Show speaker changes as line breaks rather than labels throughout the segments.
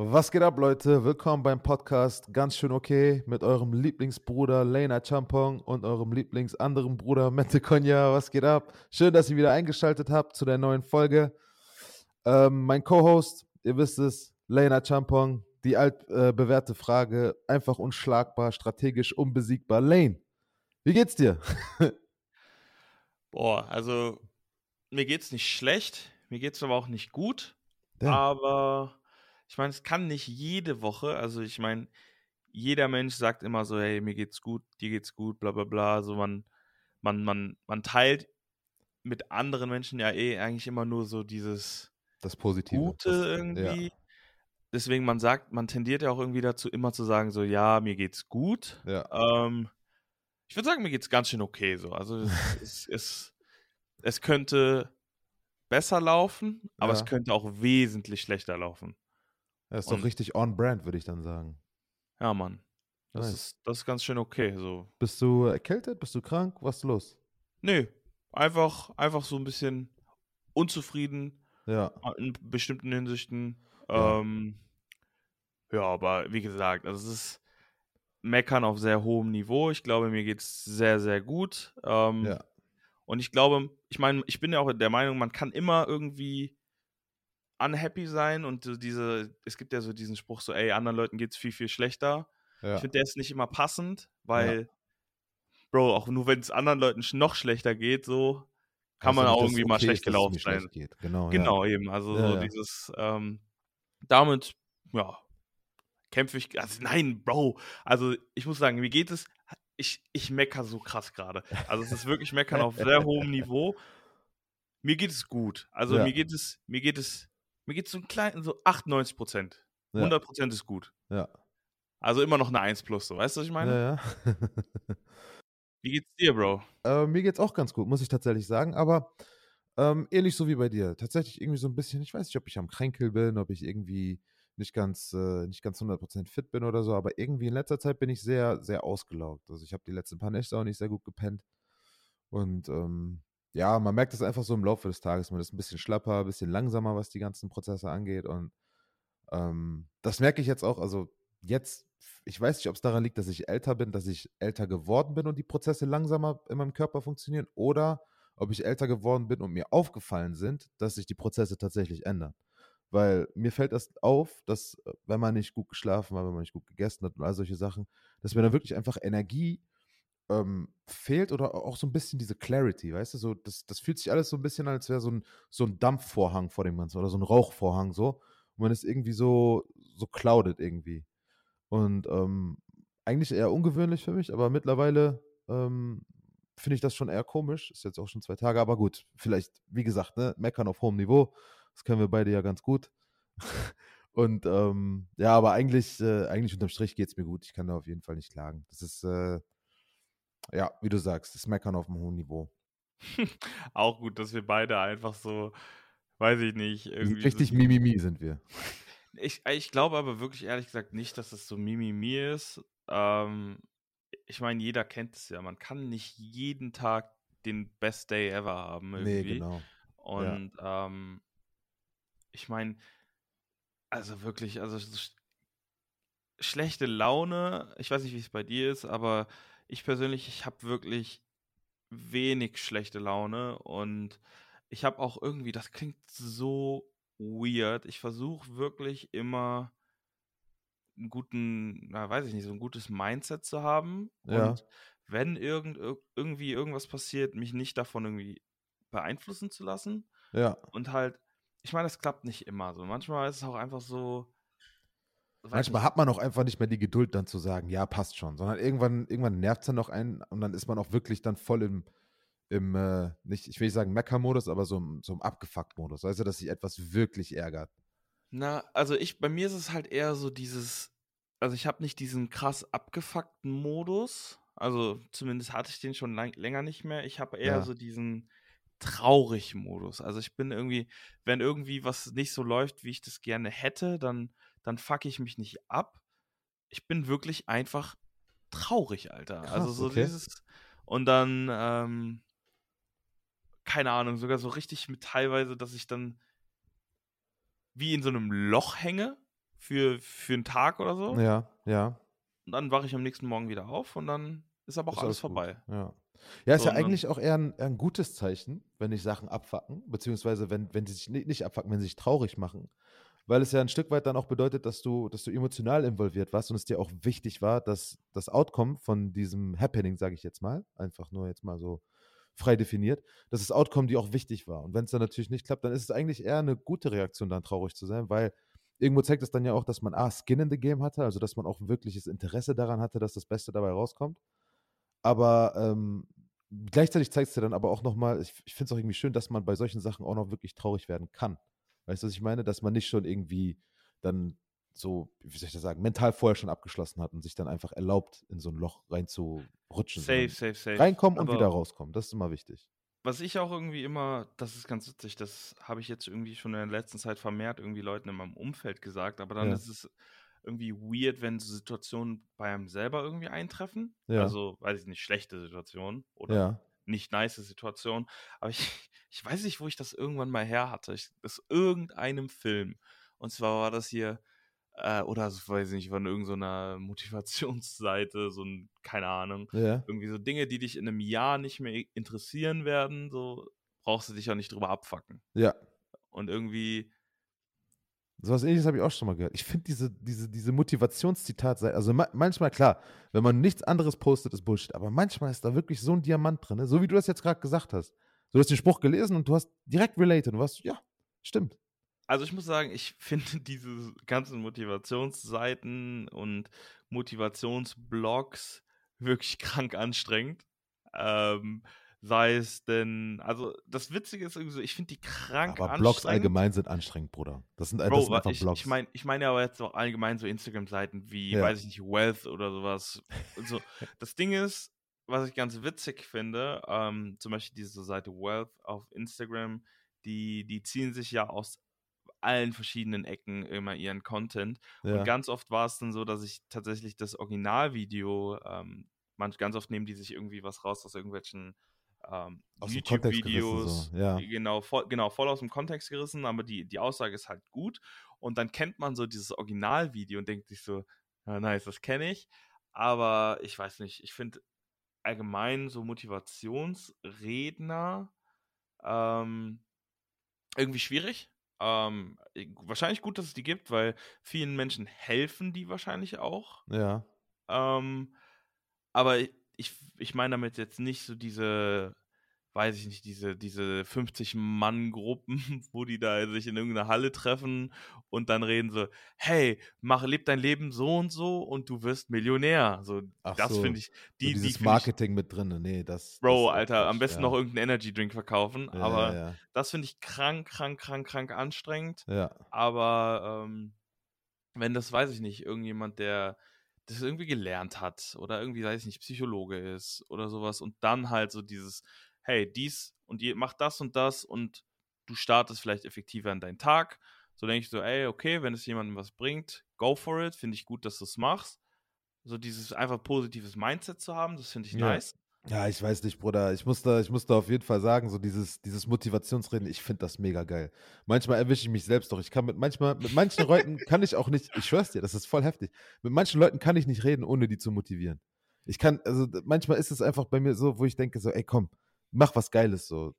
Was geht ab, Leute? Willkommen beim Podcast Ganz schön okay mit eurem Lieblingsbruder Lena Champong und eurem Lieblingsanderen Bruder Mette Konya. Was geht ab? Schön, dass ihr wieder eingeschaltet habt zu der neuen Folge. Ähm, mein Co-Host, ihr wisst es, Lena Champong. Die altbewährte äh, Frage, einfach unschlagbar, strategisch unbesiegbar. Lane, wie geht's dir?
Boah, also mir geht's nicht schlecht, mir geht's aber auch nicht gut. Ja. Aber ich meine, es kann nicht jede Woche, also ich meine, jeder Mensch sagt immer so, hey, mir geht's gut, dir geht's gut, bla bla bla. So man, man, man, man teilt mit anderen Menschen ja eh eigentlich immer nur so dieses
das Positive.
Gute das, irgendwie. Ja. Deswegen, man sagt, man tendiert ja auch irgendwie dazu, immer zu sagen, so, ja, mir geht's gut.
Ja.
Ähm, ich würde sagen, mir geht's ganz schön okay so. Also es, es, es, es könnte besser laufen, aber ja. es könnte auch wesentlich schlechter laufen.
Er ist Und, doch richtig on-brand, würde ich dann sagen.
Ja, Mann. Das, nice. ist, das ist ganz schön okay. So.
Bist du erkältet? Bist du krank? Was ist los?
Nö. Einfach, einfach so ein bisschen unzufrieden.
Ja.
In bestimmten Hinsichten. Ja, ähm, ja aber wie gesagt, also es ist Meckern auf sehr hohem Niveau. Ich glaube, mir geht es sehr, sehr gut. Ähm,
ja.
Und ich glaube, ich meine, ich bin ja auch der Meinung, man kann immer irgendwie unhappy sein und so diese, es gibt ja so diesen Spruch so, ey, anderen Leuten geht es viel, viel schlechter. Ja. Ich finde, der ist nicht immer passend, weil, ja. Bro, auch nur wenn es anderen Leuten noch schlechter geht, so kann also man auch irgendwie okay mal schlecht gelaufen sein.
Schlecht genau,
genau ja. eben. Also so dieses, ähm, damit, ja, kämpfe ich, also nein, Bro, also ich muss sagen, wie geht es, ich, ich mecker so krass gerade. Also es ist wirklich meckern auf sehr hohem Niveau. Mir geht es gut. Also mir geht es, mir geht es mir geht es so ein klein, so 98 Prozent. 100 Prozent ist gut.
Ja.
Also immer noch eine 1 plus, so. Weißt du, was ich meine?
Ja, ja.
wie geht's dir, Bro?
Äh, mir geht's auch ganz gut, muss ich tatsächlich sagen. Aber ähm, ähnlich so wie bei dir. Tatsächlich irgendwie so ein bisschen, ich weiß nicht, ob ich am Kränkel bin, ob ich irgendwie nicht ganz, äh, nicht ganz 100% fit bin oder so, aber irgendwie in letzter Zeit bin ich sehr, sehr ausgelaugt. Also ich habe die letzten paar Nächte auch nicht sehr gut gepennt. Und ähm, ja, man merkt es einfach so im Laufe des Tages. Man ist ein bisschen schlapper, ein bisschen langsamer, was die ganzen Prozesse angeht. Und ähm, das merke ich jetzt auch. Also jetzt, ich weiß nicht, ob es daran liegt, dass ich älter bin, dass ich älter geworden bin und die Prozesse langsamer in meinem Körper funktionieren oder ob ich älter geworden bin und mir aufgefallen sind, dass sich die Prozesse tatsächlich ändern. Weil mir fällt das auf, dass äh, wenn man nicht gut geschlafen hat, wenn man nicht gut gegessen hat und all solche Sachen, dass mir dann wirklich einfach Energie ähm, fehlt oder auch so ein bisschen diese Clarity, weißt du? So, das, das fühlt sich alles so ein bisschen, als wäre so ein, so ein Dampfvorhang vor dem Ganzen oder so ein Rauchvorhang so. Und man ist irgendwie so, so clouded irgendwie. Und ähm, eigentlich eher ungewöhnlich für mich, aber mittlerweile ähm, finde ich das schon eher komisch. Ist jetzt auch schon zwei Tage, aber gut, vielleicht, wie gesagt, ne, meckern auf hohem Niveau. Das können wir beide ja ganz gut. Und ähm, ja, aber eigentlich, äh, eigentlich unterm Strich geht es mir gut. Ich kann da auf jeden Fall nicht klagen. Das ist, äh, ja, wie du sagst, das Meckern auf einem hohen Niveau.
Auch gut, dass wir beide einfach so, weiß ich nicht, irgendwie.
Richtig
so
Mimimi sind wir.
Ich, ich glaube aber wirklich ehrlich gesagt nicht, dass das so Mimimi ist. Ähm, ich meine, jeder kennt es ja. Man kann nicht jeden Tag den Best Day ever haben. Irgendwie.
Nee, genau.
Und ja. ähm, ich meine, also wirklich, also schlechte Laune, ich weiß nicht, wie es bei dir ist, aber ich persönlich, ich habe wirklich wenig schlechte Laune und ich habe auch irgendwie, das klingt so weird. Ich versuche wirklich immer einen guten, na, weiß ich nicht, so ein gutes Mindset zu haben.
Ja.
Und wenn irgend, irgendwie irgendwas passiert, mich nicht davon irgendwie beeinflussen zu lassen.
Ja.
Und halt, ich meine, das klappt nicht immer so. Manchmal ist es auch einfach so,
Manchmal hat man auch einfach nicht mehr die Geduld, dann zu sagen, ja, passt schon, sondern irgendwann, irgendwann nervt es dann noch einen und dann ist man auch wirklich dann voll im, im äh, nicht, ich will nicht sagen Mecker-Modus, aber so, im, so im Abgefuckt-Modus. Weißt du, dass sich etwas wirklich ärgert.
Na, also ich, bei mir ist es halt eher so dieses, also ich habe nicht diesen krass abgefuckten Modus, also zumindest hatte ich den schon lang, länger nicht mehr. Ich habe eher ja. so diesen traurig Modus. Also ich bin irgendwie, wenn irgendwie was nicht so läuft, wie ich das gerne hätte, dann dann fuck ich mich nicht ab. Ich bin wirklich einfach traurig, Alter. Krass, also so okay. dieses. Und dann, ähm, keine Ahnung, sogar so richtig mit teilweise, dass ich dann wie in so einem Loch hänge, für, für einen Tag oder so.
Ja, ja.
Und dann wache ich am nächsten Morgen wieder auf und dann ist aber auch ist alles, alles vorbei.
Ja. Ja, ist so, ja eigentlich auch eher ein, eher ein, gutes Zeichen, wenn sich Sachen abfacken, beziehungsweise wenn, wenn sie sich nicht, nicht abfacken, wenn sie sich traurig machen. Weil es ja ein Stück weit dann auch bedeutet, dass du, dass du emotional involviert warst und es dir auch wichtig war, dass das Outcome von diesem Happening, sage ich jetzt mal, einfach nur jetzt mal so frei definiert, dass das Outcome dir auch wichtig war. Und wenn es dann natürlich nicht klappt, dann ist es eigentlich eher eine gute Reaktion, dann traurig zu sein, weil irgendwo zeigt es dann ja auch, dass man A, Skin in the Game hatte, also dass man auch wirkliches Interesse daran hatte, dass das Beste dabei rauskommt. Aber ähm, gleichzeitig zeigt es dir dann aber auch nochmal, ich, ich finde es auch irgendwie schön, dass man bei solchen Sachen auch noch wirklich traurig werden kann. Weißt du, was ich meine? Dass man nicht schon irgendwie dann so, wie soll ich das sagen, mental vorher schon abgeschlossen hat und sich dann einfach erlaubt, in so ein Loch reinzurutschen.
Safe, safe, safe.
Reinkommen aber und wieder rauskommen. Das ist immer wichtig.
Was ich auch irgendwie immer, das ist ganz witzig, das habe ich jetzt irgendwie schon in der letzten Zeit vermehrt irgendwie Leuten in meinem Umfeld gesagt, aber dann ja. ist es irgendwie weird, wenn so Situationen bei einem selber irgendwie eintreffen. Ja. Also, weiß ich nicht, schlechte Situationen oder ja. Nicht nice Situationen. Aber ich, ich weiß nicht, wo ich das irgendwann mal her hatte. Ich, aus irgendeinem Film. Und zwar war das hier, äh, oder so, weiß ich nicht, von irgendeiner Motivationsseite, so ein, keine Ahnung. Ja. Irgendwie so Dinge, die dich in einem Jahr nicht mehr interessieren werden, so brauchst du dich ja nicht drüber abfacken.
Ja.
Und irgendwie
so was ähnliches habe ich auch schon mal gehört. Ich finde diese, diese, diese Motivationszitat, also ma manchmal klar, wenn man nichts anderes postet, ist Bullshit, aber manchmal ist da wirklich so ein Diamant drin, ne? so wie du das jetzt gerade gesagt hast. Du hast den Spruch gelesen und du hast direkt related und warst, ja, stimmt.
Also ich muss sagen, ich finde diese ganzen Motivationsseiten und Motivationsblogs wirklich krank anstrengend. Ähm, Sei es denn, also das Witzige ist irgendwie so, ich finde die krank
aber Blogs allgemein sind anstrengend, Bruder. Das sind, Bro, das sind einfach
ich,
Blogs.
Ich meine ich mein ja aber jetzt auch allgemein so Instagram-Seiten wie, ja. weiß ich nicht, Wealth oder sowas. So. Das Ding ist, was ich ganz witzig finde, ähm, zum Beispiel diese Seite Wealth auf Instagram, die, die ziehen sich ja aus allen verschiedenen Ecken immer ihren Content. Ja. Und ganz oft war es dann so, dass ich tatsächlich das Originalvideo, ähm, manch, ganz oft nehmen die sich irgendwie was raus aus irgendwelchen ähm, YouTube-Videos,
so. ja.
genau, voll, genau, voll aus dem Kontext gerissen, aber die, die Aussage ist halt gut. Und dann kennt man so dieses Originalvideo und denkt sich so, ja, nice, das kenne ich. Aber ich weiß nicht, ich finde allgemein so Motivationsredner ähm, irgendwie schwierig. Ähm, wahrscheinlich gut, dass es die gibt, weil vielen Menschen helfen die wahrscheinlich auch.
Ja.
Ähm, aber ich, ich meine damit jetzt nicht so diese, weiß ich nicht, diese, diese 50-Mann-Gruppen, wo die da sich in irgendeiner Halle treffen und dann reden so, hey, mach, leb dein Leben so und so und du wirst Millionär. So,
Ach
das
so.
finde ich,
die, so dieses die Marketing ich, mit drin, nee, das.
Bro,
das
Alter, am besten ja. noch irgendeinen Energy-Drink verkaufen,
ja,
aber
ja.
das finde ich krank, krank, krank, krank anstrengend.
Ja.
Aber ähm, wenn das, weiß ich nicht, irgendjemand, der das irgendwie gelernt hat oder irgendwie, weiß ich nicht, Psychologe ist oder sowas und dann halt so dieses, hey, dies und ihr macht das und das und du startest vielleicht effektiver in deinen Tag. So denke ich so, ey, okay, wenn es jemandem was bringt, go for it. Finde ich gut, dass du es machst. So dieses einfach positives Mindset zu haben, das finde ich
ja.
nice.
Ja, ich weiß nicht, Bruder. Ich muss da, ich muss da auf jeden Fall sagen, so dieses, dieses Motivationsreden, ich finde das mega geil. Manchmal erwische ich mich selbst doch. Ich kann mit manchmal, mit manchen Leuten kann ich auch nicht, ich schwör's dir, das ist voll heftig. Mit manchen Leuten kann ich nicht reden, ohne die zu motivieren. Ich kann, also manchmal ist es einfach bei mir so, wo ich denke so, ey komm, mach was Geiles so.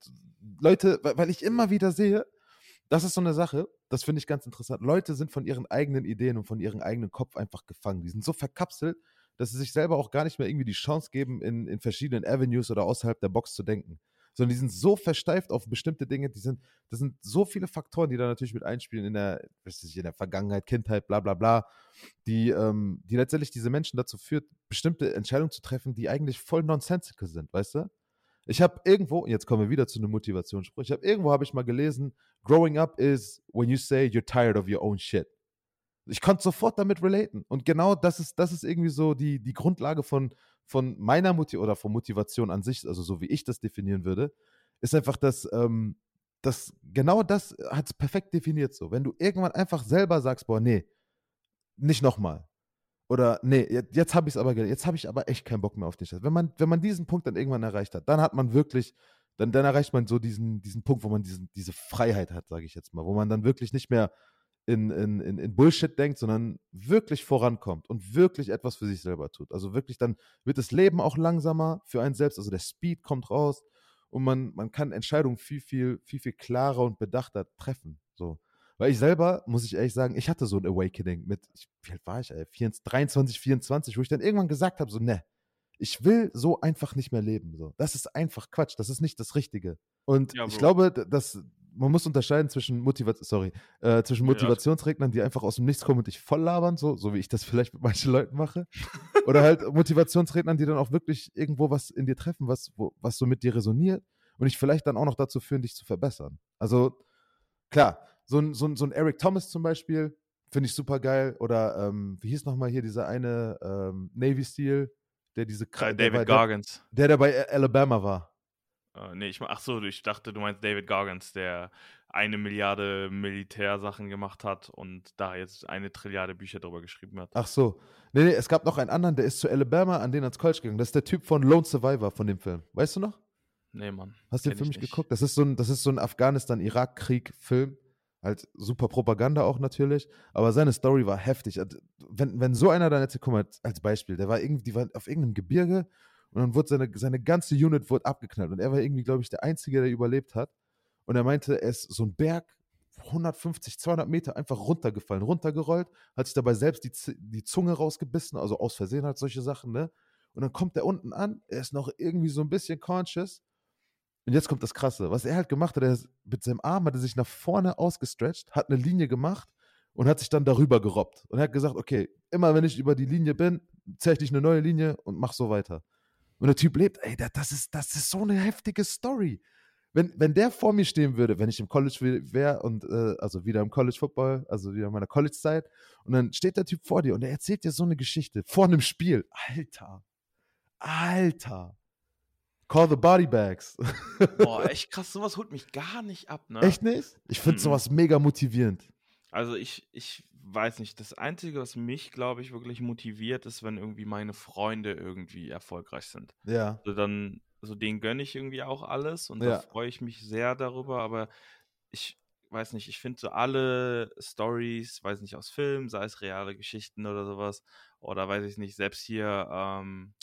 Leute, weil ich immer wieder sehe, das ist so eine Sache, das finde ich ganz interessant. Leute sind von ihren eigenen Ideen und von ihrem eigenen Kopf einfach gefangen. Die sind so verkapselt, dass sie sich selber auch gar nicht mehr irgendwie die Chance geben, in, in verschiedenen Avenues oder außerhalb der Box zu denken. Sondern die sind so versteift auf bestimmte Dinge, die sind, das sind so viele Faktoren, die da natürlich mit einspielen in der, weiß ich, in der Vergangenheit, Kindheit, bla bla bla, die, ähm, die letztendlich diese Menschen dazu führt, bestimmte Entscheidungen zu treffen, die eigentlich voll nonsensical sind, weißt du? Ich habe irgendwo, jetzt kommen wir wieder zu einem Motivationsspruch, ich habe irgendwo habe ich mal gelesen, growing up is when you say you're tired of your own shit. Ich konnte sofort damit relaten. Und genau das ist, das ist irgendwie so die, die Grundlage von, von meiner Motivation oder von Motivation an sich, also so wie ich das definieren würde, ist einfach, dass, ähm, dass genau das hat es perfekt definiert so. Wenn du irgendwann einfach selber sagst, boah, nee, nicht nochmal. Oder nee, jetzt, jetzt habe ich es aber, jetzt habe ich aber echt keinen Bock mehr auf dich. Wenn man, wenn man diesen Punkt dann irgendwann erreicht hat, dann hat man wirklich, dann, dann erreicht man so diesen, diesen Punkt, wo man diesen, diese Freiheit hat, sage ich jetzt mal, wo man dann wirklich nicht mehr in, in, in, in Bullshit denkt, sondern wirklich vorankommt und wirklich etwas für sich selber tut. Also wirklich, dann wird das Leben auch langsamer für einen selbst, also der Speed kommt raus und man, man kann Entscheidungen viel, viel, viel, viel klarer und bedachter treffen. So. Weil ich selber, muss ich ehrlich sagen, ich hatte so ein Awakening mit, wie alt war ich, ey, 24, 23, 24, wo ich dann irgendwann gesagt habe, so, ne, ich will so einfach nicht mehr leben. So. Das ist einfach Quatsch, das ist nicht das Richtige. Und ja, ich glaube, dass man muss unterscheiden zwischen, Motiva sorry, äh, zwischen Motivationsregnern, die einfach aus dem Nichts kommen und dich voll labern, so, so wie ich das vielleicht mit manchen Leuten mache. Oder halt Motivationsrednern, die dann auch wirklich irgendwo was in dir treffen, was, wo, was so mit dir resoniert und dich vielleicht dann auch noch dazu führen, dich zu verbessern. Also klar, so ein, so ein, so ein Eric Thomas zum Beispiel, finde ich super geil. Oder ähm, wie hieß nochmal hier dieser eine ähm, Navy Steel, der diese
äh, David Gargans.
Der, der bei Alabama war.
Uh, nee, ich, ach so, ich dachte, du meinst David Gargans, der eine Milliarde Militärsachen gemacht hat und da jetzt eine Trilliarde Bücher drüber geschrieben hat.
Ach so. Nee, nee, es gab noch einen anderen, der ist zu Alabama an den ans College gegangen. Das ist der Typ von Lone Survivor von dem Film. Weißt du noch?
Nee, Mann.
Hast du den Film nicht geguckt? Das ist so ein, ein Afghanistan-Irak-Krieg-Film. Halt super Propaganda auch natürlich. Aber seine Story war heftig. Also, wenn, wenn so einer dann jetzt, guck mal, als Beispiel, der war irgendwie, die war auf irgendeinem Gebirge und dann wurde seine, seine ganze Unit wurde abgeknallt. Und er war irgendwie, glaube ich, der Einzige, der überlebt hat. Und er meinte, er ist so ein Berg, 150, 200 Meter einfach runtergefallen, runtergerollt, hat sich dabei selbst die, die Zunge rausgebissen, also aus Versehen halt solche Sachen, ne? Und dann kommt er unten an, er ist noch irgendwie so ein bisschen conscious. Und jetzt kommt das Krasse. Was er halt gemacht hat, er mit seinem Arm hat er sich nach vorne ausgestretcht, hat eine Linie gemacht und hat sich dann darüber gerobbt. Und er hat gesagt, okay, immer wenn ich über die Linie bin, zeige ich eine neue Linie und mach so weiter. Und der Typ lebt, ey, das ist, das ist so eine heftige Story. Wenn, wenn der vor mir stehen würde, wenn ich im College wäre und äh, also wieder im College Football, also wieder in meiner College-Zeit, und dann steht der Typ vor dir und er erzählt dir so eine Geschichte vor einem Spiel. Alter, Alter. Call the Body Bags.
Boah, echt krass, sowas holt mich gar nicht ab, ne?
Echt nicht? Ich finde sowas mega motivierend.
Also ich, ich weiß nicht, das Einzige, was mich, glaube ich, wirklich motiviert, ist, wenn irgendwie meine Freunde irgendwie erfolgreich sind.
Ja.
Also dann, so denen gönne ich irgendwie auch alles und ja. da freue ich mich sehr darüber, aber ich weiß nicht, ich finde so alle Stories, weiß nicht, aus Filmen, sei es reale Geschichten oder sowas, oder weiß ich nicht, selbst hier, ähm,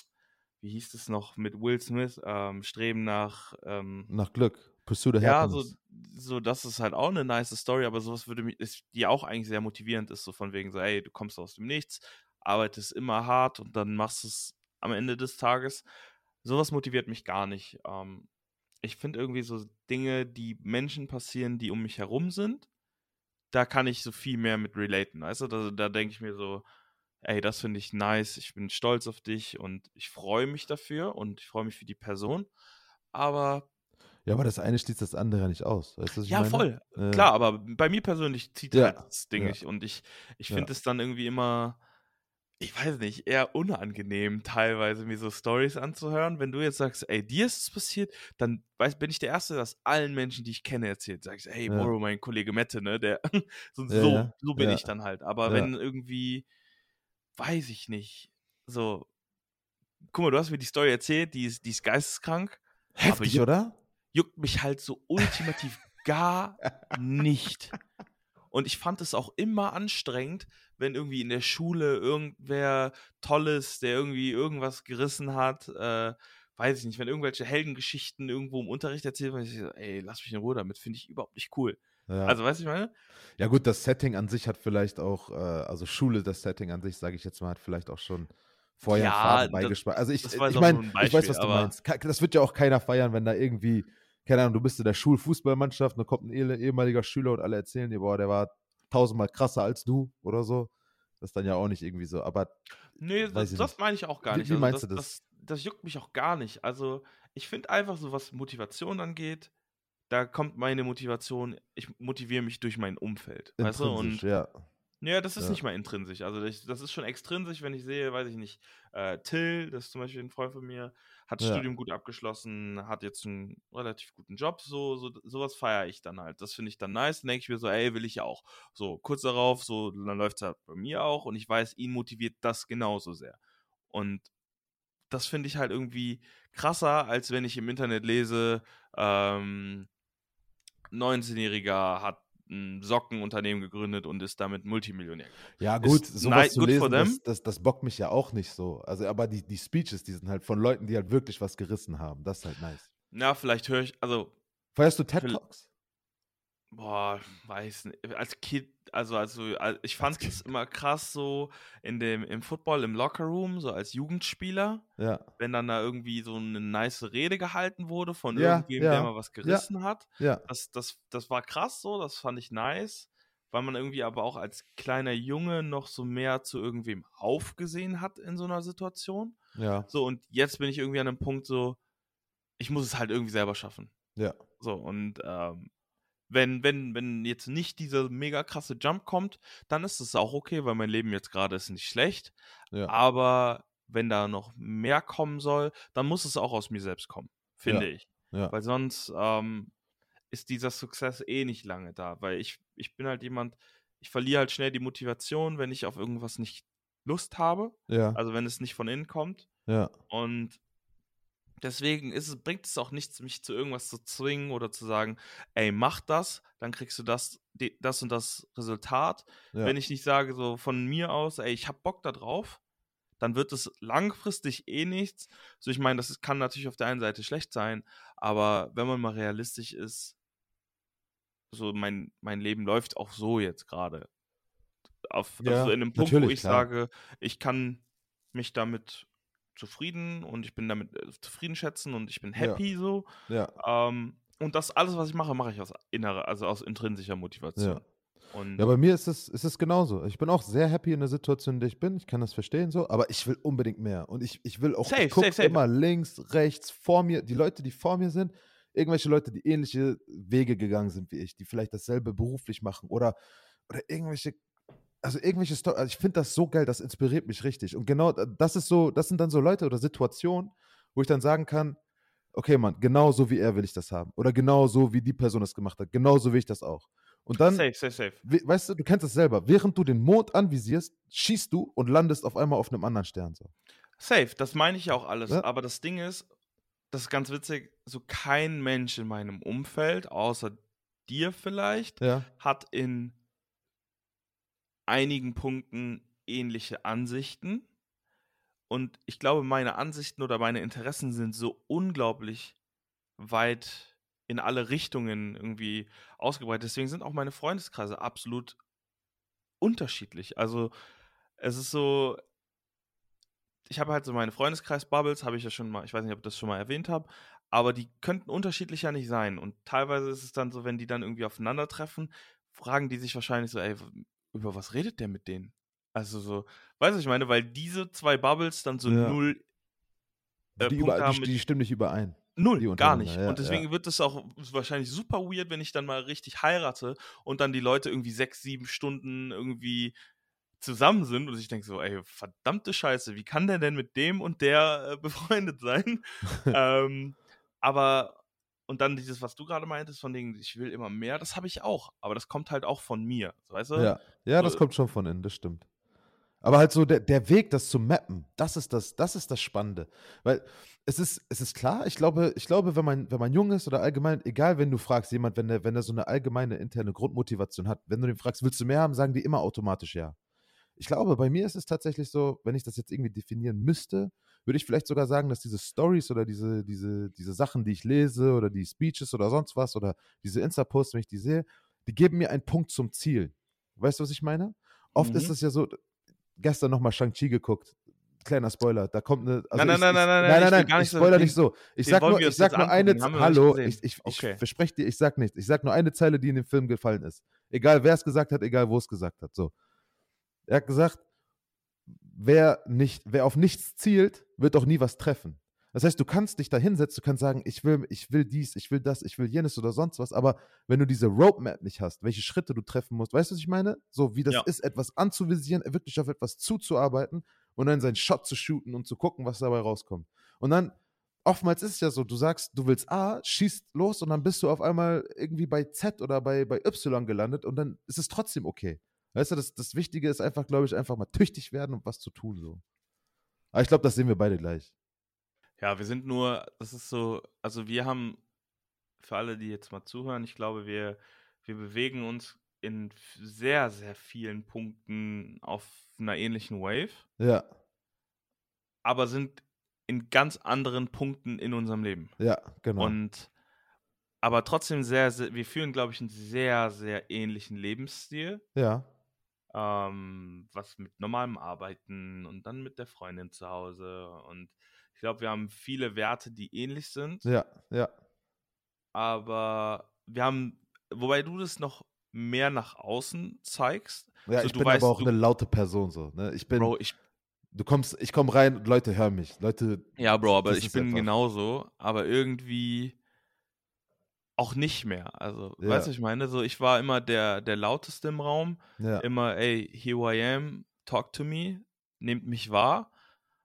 wie hieß es noch mit Will Smith, ähm, Streben nach ähm,
nach Glück. Pursuit of
ja, Happiness. so, so, das ist halt auch eine nice Story, aber sowas würde mich, ist, die auch eigentlich sehr motivierend ist, so von wegen so, ey, du kommst aus dem Nichts, arbeitest immer hart und dann machst du es am Ende des Tages. Sowas motiviert mich gar nicht. Ähm, ich finde irgendwie so Dinge, die Menschen passieren, die um mich herum sind, da kann ich so viel mehr mit relaten. Weißt du, da, da denke ich mir so, ey, das finde ich nice, ich bin stolz auf dich und ich freue mich dafür und ich freue mich für die Person. Aber
ja, aber das eine schließt das andere nicht aus. Weißt du,
ja, meine? voll. Äh, Klar, aber bei mir persönlich zieht ja, halt das Ding ja. nicht. Und ich, ich finde es dann irgendwie immer, ich weiß nicht, eher unangenehm, teilweise mir so Stories anzuhören. Wenn du jetzt sagst, ey, dir ist es passiert, dann weiß, bin ich der Erste, das allen Menschen, die ich kenne, erzählt. Sagst, ey, Boro, mein Kollege Mette, ne? Der, so, so, so, bin ich dann halt. Aber wenn irgendwie, weiß ich nicht, so, guck mal, du hast mir die Story erzählt, die ist, die ist geisteskrank.
Heftig, oder?
Juckt mich halt so ultimativ gar nicht. Und ich fand es auch immer anstrengend, wenn irgendwie in der Schule irgendwer Tolles, der irgendwie irgendwas gerissen hat, äh, weiß ich nicht, wenn irgendwelche Heldengeschichten irgendwo im Unterricht erzählt werden, ich so, ey, lass mich in Ruhe damit, finde ich überhaupt nicht cool. Ja. Also, weißt du, ich meine?
Ja, gut, das Setting an sich hat vielleicht auch, äh, also Schule, das Setting an sich, sage ich jetzt mal, hat vielleicht auch schon vorher ja, Farben beigespannt. Also, ich, ich meine, ich weiß, was du meinst. Das wird ja auch keiner feiern, wenn da irgendwie keine Ahnung, du bist in der Schulfußballmannschaft, dann kommt ein ehemaliger Schüler und alle erzählen dir, boah, der war tausendmal krasser als du oder so. Das ist dann ja auch nicht irgendwie so, aber.
Nee, das, das meine ich auch gar nicht.
Wie, wie also meinst das, du das?
das? das? juckt mich auch gar nicht. Also, ich finde einfach so, was Motivation angeht, da kommt meine Motivation, ich motiviere mich durch mein Umfeld. Weißt du? Und
ja.
Ja, das ist ja. nicht mal intrinsisch. Also das, das, ist schon extrinsisch, wenn ich sehe, weiß ich nicht, äh, Till, das ist zum Beispiel ein Freund von mir, hat das ja. Studium gut abgeschlossen, hat jetzt einen relativ guten Job, so, so sowas feiere ich dann halt. Das finde ich dann nice. Dann denke ich mir so, ey, will ich auch. So, kurz darauf, so, dann läuft es halt bei mir auch und ich weiß, ihn motiviert das genauso sehr. Und das finde ich halt irgendwie krasser, als wenn ich im Internet lese, ähm, 19-Jähriger hat ein Sockenunternehmen gegründet und ist damit Multimillionär.
Ja, gut, ist sowas zu lesen, das, das, das, bockt mich ja auch nicht so. Also, aber die, die Speeches, die sind halt von Leuten, die halt wirklich was gerissen haben. Das ist halt nice.
Na, vielleicht höre ich, also.
Feierst du TED Talks?
Boah, weiß nicht. Als Kind, also, also, ich fand es immer krass so in dem, im Football, im Lockerroom, so als Jugendspieler.
Ja.
Wenn dann da irgendwie so eine nice Rede gehalten wurde von ja, irgendjemandem, ja. der mal was gerissen hat.
Ja.
Das, das, das war krass so, das fand ich nice. Weil man irgendwie aber auch als kleiner Junge noch so mehr zu irgendwem aufgesehen hat in so einer Situation.
Ja.
So, und jetzt bin ich irgendwie an einem Punkt so, ich muss es halt irgendwie selber schaffen.
Ja.
So, und ähm, wenn, wenn, wenn jetzt nicht dieser mega krasse Jump kommt, dann ist es auch okay, weil mein Leben jetzt gerade ist nicht schlecht.
Ja.
Aber wenn da noch mehr kommen soll, dann muss es auch aus mir selbst kommen, finde
ja.
ich.
Ja.
Weil sonst ähm, ist dieser Success eh nicht lange da. Weil ich, ich bin halt jemand, ich verliere halt schnell die Motivation, wenn ich auf irgendwas nicht Lust habe.
Ja.
Also wenn es nicht von innen kommt.
Ja.
Und Deswegen ist es, bringt es auch nichts, mich zu irgendwas zu zwingen oder zu sagen, ey, mach das, dann kriegst du das, das und das Resultat.
Ja.
Wenn ich nicht sage, so von mir aus, ey, ich hab Bock da drauf, dann wird es langfristig eh nichts. So, ich meine, das kann natürlich auf der einen Seite schlecht sein, aber wenn man mal realistisch ist, so mein, mein Leben läuft auch so jetzt gerade. Auf,
ja,
also in einem Punkt, wo ich
klar.
sage, ich kann mich damit zufrieden und ich bin damit äh, zufrieden schätzen und ich bin happy
ja.
so.
Ja.
Ähm, und das alles, was ich mache, mache ich aus innerer, also aus intrinsischer Motivation.
Ja.
Und
ja, bei mir ist es, ist es genauso. Ich bin auch sehr happy in der Situation, in der ich bin. Ich kann das verstehen so, aber ich will unbedingt mehr. Und ich, ich will auch,
safe,
ich
safe, safe.
immer links, rechts, vor mir, die Leute, die vor mir sind, irgendwelche Leute, die ähnliche Wege gegangen sind wie ich, die vielleicht dasselbe beruflich machen oder, oder irgendwelche also irgendwelche Story, also ich finde das so geil, das inspiriert mich richtig. Und genau das ist so, das sind dann so Leute oder Situationen, wo ich dann sagen kann, okay, Mann, genau so wie er will ich das haben. Oder genau so wie die Person das gemacht hat. Genau so will ich das auch. Und dann,
safe, safe, safe.
weißt du, du kennst das selber. Während du den Mond anvisierst, schießt du und landest auf einmal auf einem anderen Stern. So.
Safe, das meine ich ja auch alles.
Ja?
Aber das Ding ist, das ist ganz witzig, so kein Mensch in meinem Umfeld, außer dir vielleicht,
Ja.
hat in einigen Punkten ähnliche Ansichten. Und ich glaube, meine Ansichten oder meine Interessen sind so unglaublich weit in alle Richtungen irgendwie ausgebreitet. Deswegen sind auch meine Freundeskreise absolut unterschiedlich. Also es ist so, ich habe halt so meine Freundeskreis-Bubbles, habe ich ja schon mal, ich weiß nicht, ob ich das schon mal erwähnt habe, aber die könnten unterschiedlicher nicht sein. Und teilweise ist es dann so, wenn die dann irgendwie aufeinandertreffen, fragen die sich wahrscheinlich so, ey, über was redet der mit denen? Also so, weißt du, was ich meine, weil diese zwei Bubbles dann so
Ja.
null äh,
die, über,
haben
die, die stimmen nicht überein.
Null, gar nicht.
ja,
und deswegen
ja.
wird es auch wahrscheinlich super weird, wenn ich dann mal richtig heirate und dann die Leute irgendwie sechs, sieben Stunden irgendwie zusammen sind und ich denke so, ey, verdammte Scheiße, wie kann der denn mit dem und der äh, befreundet sein? ähm, aber, und dann dieses, was du gerade meintest, von denen, ich will immer mehr, das habe ich auch. Aber das kommt halt auch von mir, weißt du?
Ja, ja das
so-
kommt schon von innen, das stimmt. Aber halt so der, der Weg, das zu mappen, das ist das, das ist das Spannende. Weil es ist, es ist klar, ich glaube, ich glaube, wenn man, wenn man jung ist oder allgemein, egal, wenn du fragst, jemand, wenn der, wenn der so eine allgemeine interne Grundmotivation hat, wenn du den fragst, willst du mehr haben, sagen die immer automatisch ja. Ich glaube, bei mir ist es tatsächlich so, wenn ich das jetzt irgendwie definieren müsste, würde ich vielleicht sogar sagen, dass diese Stories oder diese, diese, diese Sachen, die ich lese oder die Speeches oder sonst was oder diese Insta-Posts, wenn ich die sehe, die geben mir einen Punkt zum Ziel. Weißt du, was ich meine? Oft ist
Mhm.
es ja so, gestern nochmal Shang-Chi geguckt. Kleiner Spoiler, da kommt eine. Also
Nein, nein,
ich,
nein,
ich,
nein, nein,
nein, nein,
will
nein,
gar
ich spoiler
den-
nicht so. Ich sag nur, ich sag nur eine,
angucken, nicht
hallo, ich, ich,
Okay.
ich verspreche dir, ich sag nichts. Ich sag nur eine Zeile, die in dem Film gefallen ist. Egal, wer es gesagt hat, egal, wo es gesagt hat. So. Er hat gesagt, wer, nicht, wer auf nichts zielt, wird auch nie was treffen. Das heißt, du kannst dich da hinsetzen, du kannst sagen, ich will, ich will dies, ich will das, ich will jenes oder sonst was, aber wenn du diese Roadmap nicht hast, welche Schritte du treffen musst, weißt du, was ich meine? So wie das
Ja.
ist, etwas anzuvisieren, wirklich auf etwas zuzuarbeiten und dann seinen Shot zu shooten und zu gucken, was dabei rauskommt. Und dann, oftmals ist es ja so, du sagst, du willst A, schießt los und dann bist du auf einmal irgendwie bei Z oder bei, bei Y gelandet und dann ist es trotzdem okay. Weißt du, das, das Wichtige ist einfach, glaube ich, einfach mal tüchtig werden und was zu tun. So. Aber ich glaube, das sehen wir beide gleich.
Ja, wir sind nur, das ist so, also wir haben, für alle, die jetzt mal zuhören, ich glaube, wir, wir bewegen uns in sehr, sehr vielen Punkten auf einer ähnlichen Wave.
Ja.
Aber sind in ganz anderen Punkten in unserem Leben.
Ja, genau.
Und aber trotzdem sehr, sehr wir führen, glaube ich, einen sehr, sehr ähnlichen Lebensstil.
Ja.
Ähm, was mit normalem Arbeiten und dann mit der Freundin zu Hause. Und ich glaube, wir haben viele Werte, die ähnlich sind.
Ja, ja.
Aber wir haben, wobei du das noch mehr nach außen zeigst.
Ja,
so,
ich
du
bin
weißt,
aber auch
du,
eine laute Person so. Ne? Ich bin,
Bro, ich,
du kommst, ich komme rein und Leute hören mich. Leute,
ja, Bro, aber ich bin
einfach-
genauso, aber irgendwie auch nicht mehr. Also,
Ja.
weißt du, ich meine, so ich war immer der, der lauteste im Raum,
ja,
immer, ey, here I am, talk to me, nehmt mich wahr.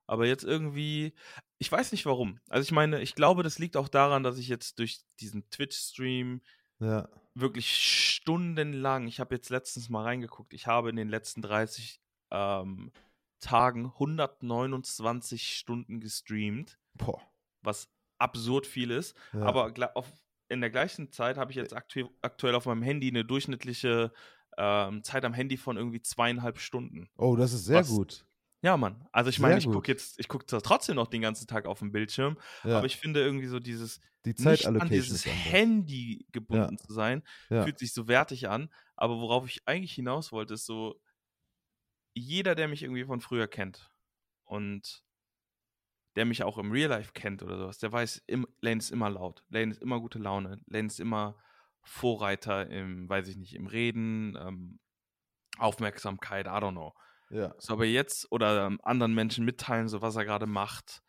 Aber jetzt irgendwie, ich weiß nicht warum. Also ich meine, ich glaube, das liegt auch daran, dass ich jetzt durch diesen Twitch-Stream
ja,
wirklich stundenlang, ich habe jetzt letztens mal reingeguckt, ich habe in den letzten 30 ähm, Tagen 129 Stunden gestreamt,
boah,
was absurd viel ist.
ja.
Aber auf, in der gleichen Zeit habe ich jetzt aktu aktuell auf meinem Handy eine durchschnittliche ähm, Zeit am Handy von irgendwie zweieinhalb Stunden.
oh, das ist sehr
was-
gut.
Ja, Mann. Also ich meine, ich gucke jetzt, ich gucke zwar trotzdem noch den ganzen Tag auf dem Bildschirm,
Ja.
aber ich finde irgendwie so dieses
die
nicht an dieses. Handy gebunden zu sein,
Ja.
fühlt sich so wertig an. Aber worauf ich eigentlich hinaus wollte, ist so, jeder, der mich irgendwie von früher kennt und der mich auch im Real Life kennt oder sowas, der weiß, im, Lane ist immer laut, Lane ist immer gute Laune, Lane ist immer Vorreiter im, weiß ich nicht, im Reden, ähm, Aufmerksamkeit, I don't know.
Ja,
So, aber jetzt oder ähm, anderen Menschen mitteilen, so was er gerade macht.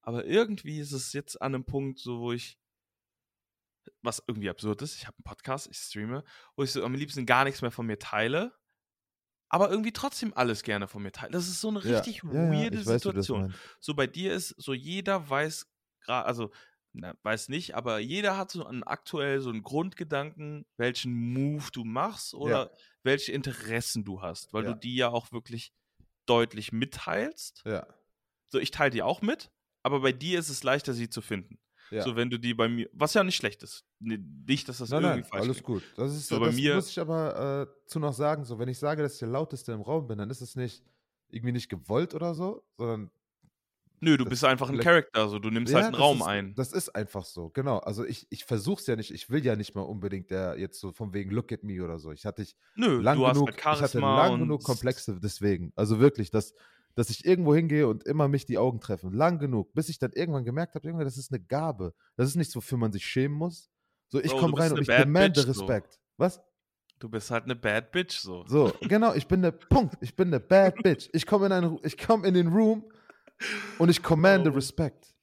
Aber irgendwie ist es jetzt an einem Punkt, so wo ich, was irgendwie absurd ist, ich habe einen Podcast, ich streame, wo ich so am liebsten gar nichts mehr von mir teile, aber irgendwie trotzdem alles gerne von mir teile. Das ist so eine
ja.
richtig
ja, ja,
weirde
weiß,
Situation. So bei dir ist so jeder weiß gerade, also na, weiß nicht, aber jeder hat so einen aktuell so einen Grundgedanken, welchen Move du machst oder welche Interessen du hast, weil
Ja.
du die ja auch wirklich deutlich mitteilst.
Ja,
So, ich teile die auch mit, aber bei dir ist es leichter, sie zu finden.
Ja.
So, wenn du die bei mir, was ja nicht schlecht ist. Nicht, dass das
nein,
irgendwie
nein,
falsch
alles
klingt.
gut. Das ist
So, bei
das
mir-
muss ich aber äh, zu noch sagen, so wenn ich sage, dass ich der lauteste im Raum bin, dann ist es nicht irgendwie nicht gewollt oder so, sondern
Nö, du
Das
bist einfach ein Charakter, so du nimmst
Ja,
halt einen
das
Raum
ist,
ein.
Das ist einfach so, genau. Also ich, ich versuche es ja nicht, ich will ja nicht mal unbedingt der jetzt so von wegen Look at me oder so. Ich hatte ich
Nö,
lang
du hast
genug,
halt
ich hatte
Charisma
lang genug Komplexe deswegen. Also wirklich, dass, dass ich irgendwo hingehe und immer mich die Augen treffen. Lang genug, bis ich dann irgendwann gemerkt habe, irgendwie, das ist eine Gabe. Das ist nichts, wofür man sich schämen muss. So, ich komme rein und ich demande
bitch, so.
Respekt. Was?
Du bist halt eine Bad Bitch, so.
So, genau, ich bin eine Punkt, ich bin eine Bad Bitch. Ich komme in, einen- ich komm in den Room und ich commande
Oh.
Respekt.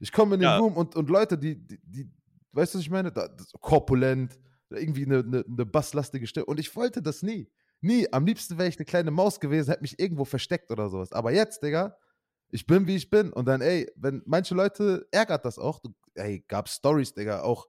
Ich komme in den
Ja.
Room und, und Leute, die, die, die, weißt du, was ich meine? Da, korpulent, irgendwie eine, eine, eine basslastige Stimme. Und ich wollte das nie. Nie. Am liebsten wäre ich eine kleine Maus gewesen, hätte mich irgendwo versteckt oder sowas. Aber jetzt, Digga, ich bin, wie ich bin. Und dann, ey, wenn manche Leute ärgert das auch, du, ey, gab Stories, Digga, auch,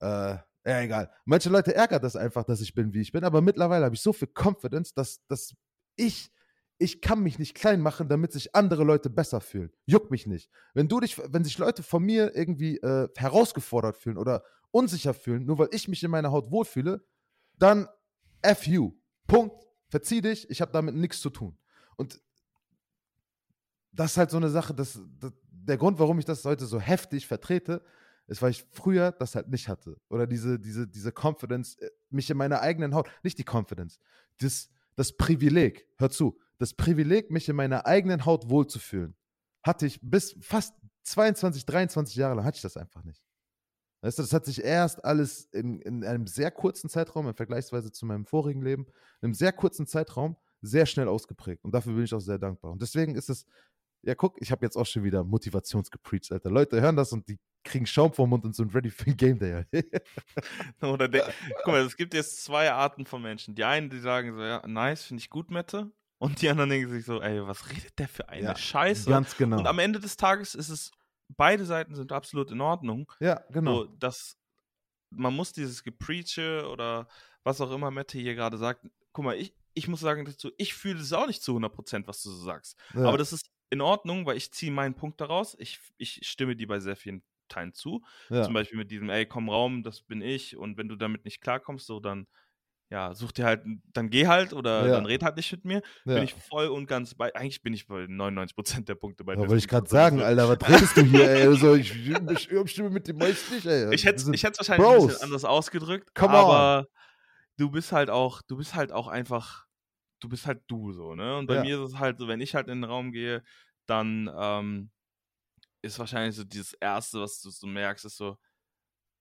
äh, ja, egal. Manche Leute ärgert das einfach, dass ich bin, wie ich bin, aber mittlerweile habe ich so viel Confidence, dass, dass ich, ich kann mich nicht klein machen, damit sich andere Leute besser fühlen. Juckt mich nicht. Wenn du dich, wenn sich Leute von mir irgendwie äh, herausgefordert fühlen oder unsicher fühlen, nur weil ich mich in meiner Haut wohlfühle, dann F you. Punkt. Verzieh dich, ich habe damit nichts zu tun. Und das ist halt so eine Sache, dass, dass der Grund, warum ich das heute so heftig vertrete, ist, weil ich früher das halt nicht hatte. Oder diese, diese, diese Confidence, äh, mich in meiner eigenen Haut, nicht die Confidence, das, das Privileg, hör zu, das Privileg, mich in meiner eigenen Haut wohlzufühlen, hatte ich bis fast 22, 23 Jahre lang, hatte ich das einfach nicht. Weißt du, das hat sich erst alles in, in einem sehr kurzen Zeitraum, im Vergleichsweise zu meinem vorigen Leben, in einem sehr kurzen Zeitraum sehr schnell ausgeprägt. Und dafür bin ich auch sehr dankbar. Und deswegen ist es, ja, guck, ich habe jetzt auch schon wieder Motivationsgepreacht, Alter. Leute hören das und die kriegen Schaum vom Mund und sind ready für ein Game Day.
Oder der, guck mal, es gibt jetzt zwei Arten von Menschen. Die einen, die sagen so, ja, nice, finde ich gut, Mette. Und die anderen denken sich so, ey, was redet der für eine
Ja,
Scheiße?
Ganz genau.
Und am Ende des Tages ist es, beide Seiten sind absolut in Ordnung.
ja, genau.
So, dass man muss dieses Gepreache oder was auch immer Mette hier gerade sagt. Guck mal, ich, ich muss sagen dazu, ich fühle es auch nicht zu 100%, was du so sagst.
ja.
Aber das ist in Ordnung, weil ich ziehe meinen Punkt daraus. Ich, ich stimme dir bei sehr vielen Teilen zu.
ja.
Zum Beispiel mit diesem, ey, komm Raum, das bin ich. Und wenn du damit nicht klarkommst, so dann, ja, such dir halt, dann geh halt oder
Ja.
dann red halt nicht mit mir.
Ja.
Bin ich voll und ganz bei, eigentlich bin ich bei 99% der Punkte bei
Ja,
dir.
wollte ich gerade sagen, Alter, was redest du hier, ey? Also, ich, ich überstimme mit dem meisten nicht, ey.
Ich
Wir
hätte ich hätt's wahrscheinlich ein
Bros.
bisschen anders ausgedrückt,
Come on.
aber du bist halt auch, du bist halt auch einfach, du bist halt du so, ne? Und bei
Ja.
mir ist es halt so, wenn ich halt in den Raum gehe, dann ähm, ist wahrscheinlich so dieses Erste, was du so merkst, ist so,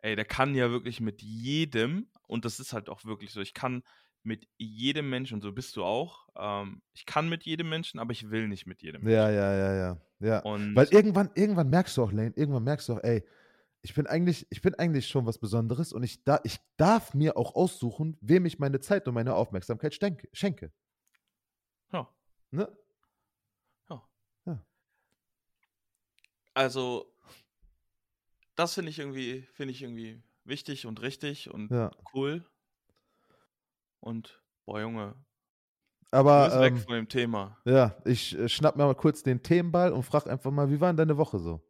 ey, der kann ja wirklich mit jedem, und das ist halt auch wirklich so, ich kann mit jedem Menschen, und so bist du auch, ähm, ich kann mit jedem Menschen, aber ich will nicht mit jedem Menschen.
Ja, ja, ja, ja. ja.
Und
Weil irgendwann, irgendwann merkst du auch, Lane, irgendwann merkst du auch, ey, ich bin eigentlich, ich bin eigentlich schon was Besonderes und ich, da, ich darf mir auch aussuchen, wem ich meine Zeit und meine Aufmerksamkeit stenke, schenke.
ja.
Ne?
Also, das finde ich irgendwie, finde ich irgendwie wichtig und richtig und
Ja.
cool. Und, boah, Junge, du
Aber
bist weg
ähm,
von dem Thema.
ja, ich äh, schnapp mir mal kurz den Themenball und frag einfach mal, wie war denn deine Woche so?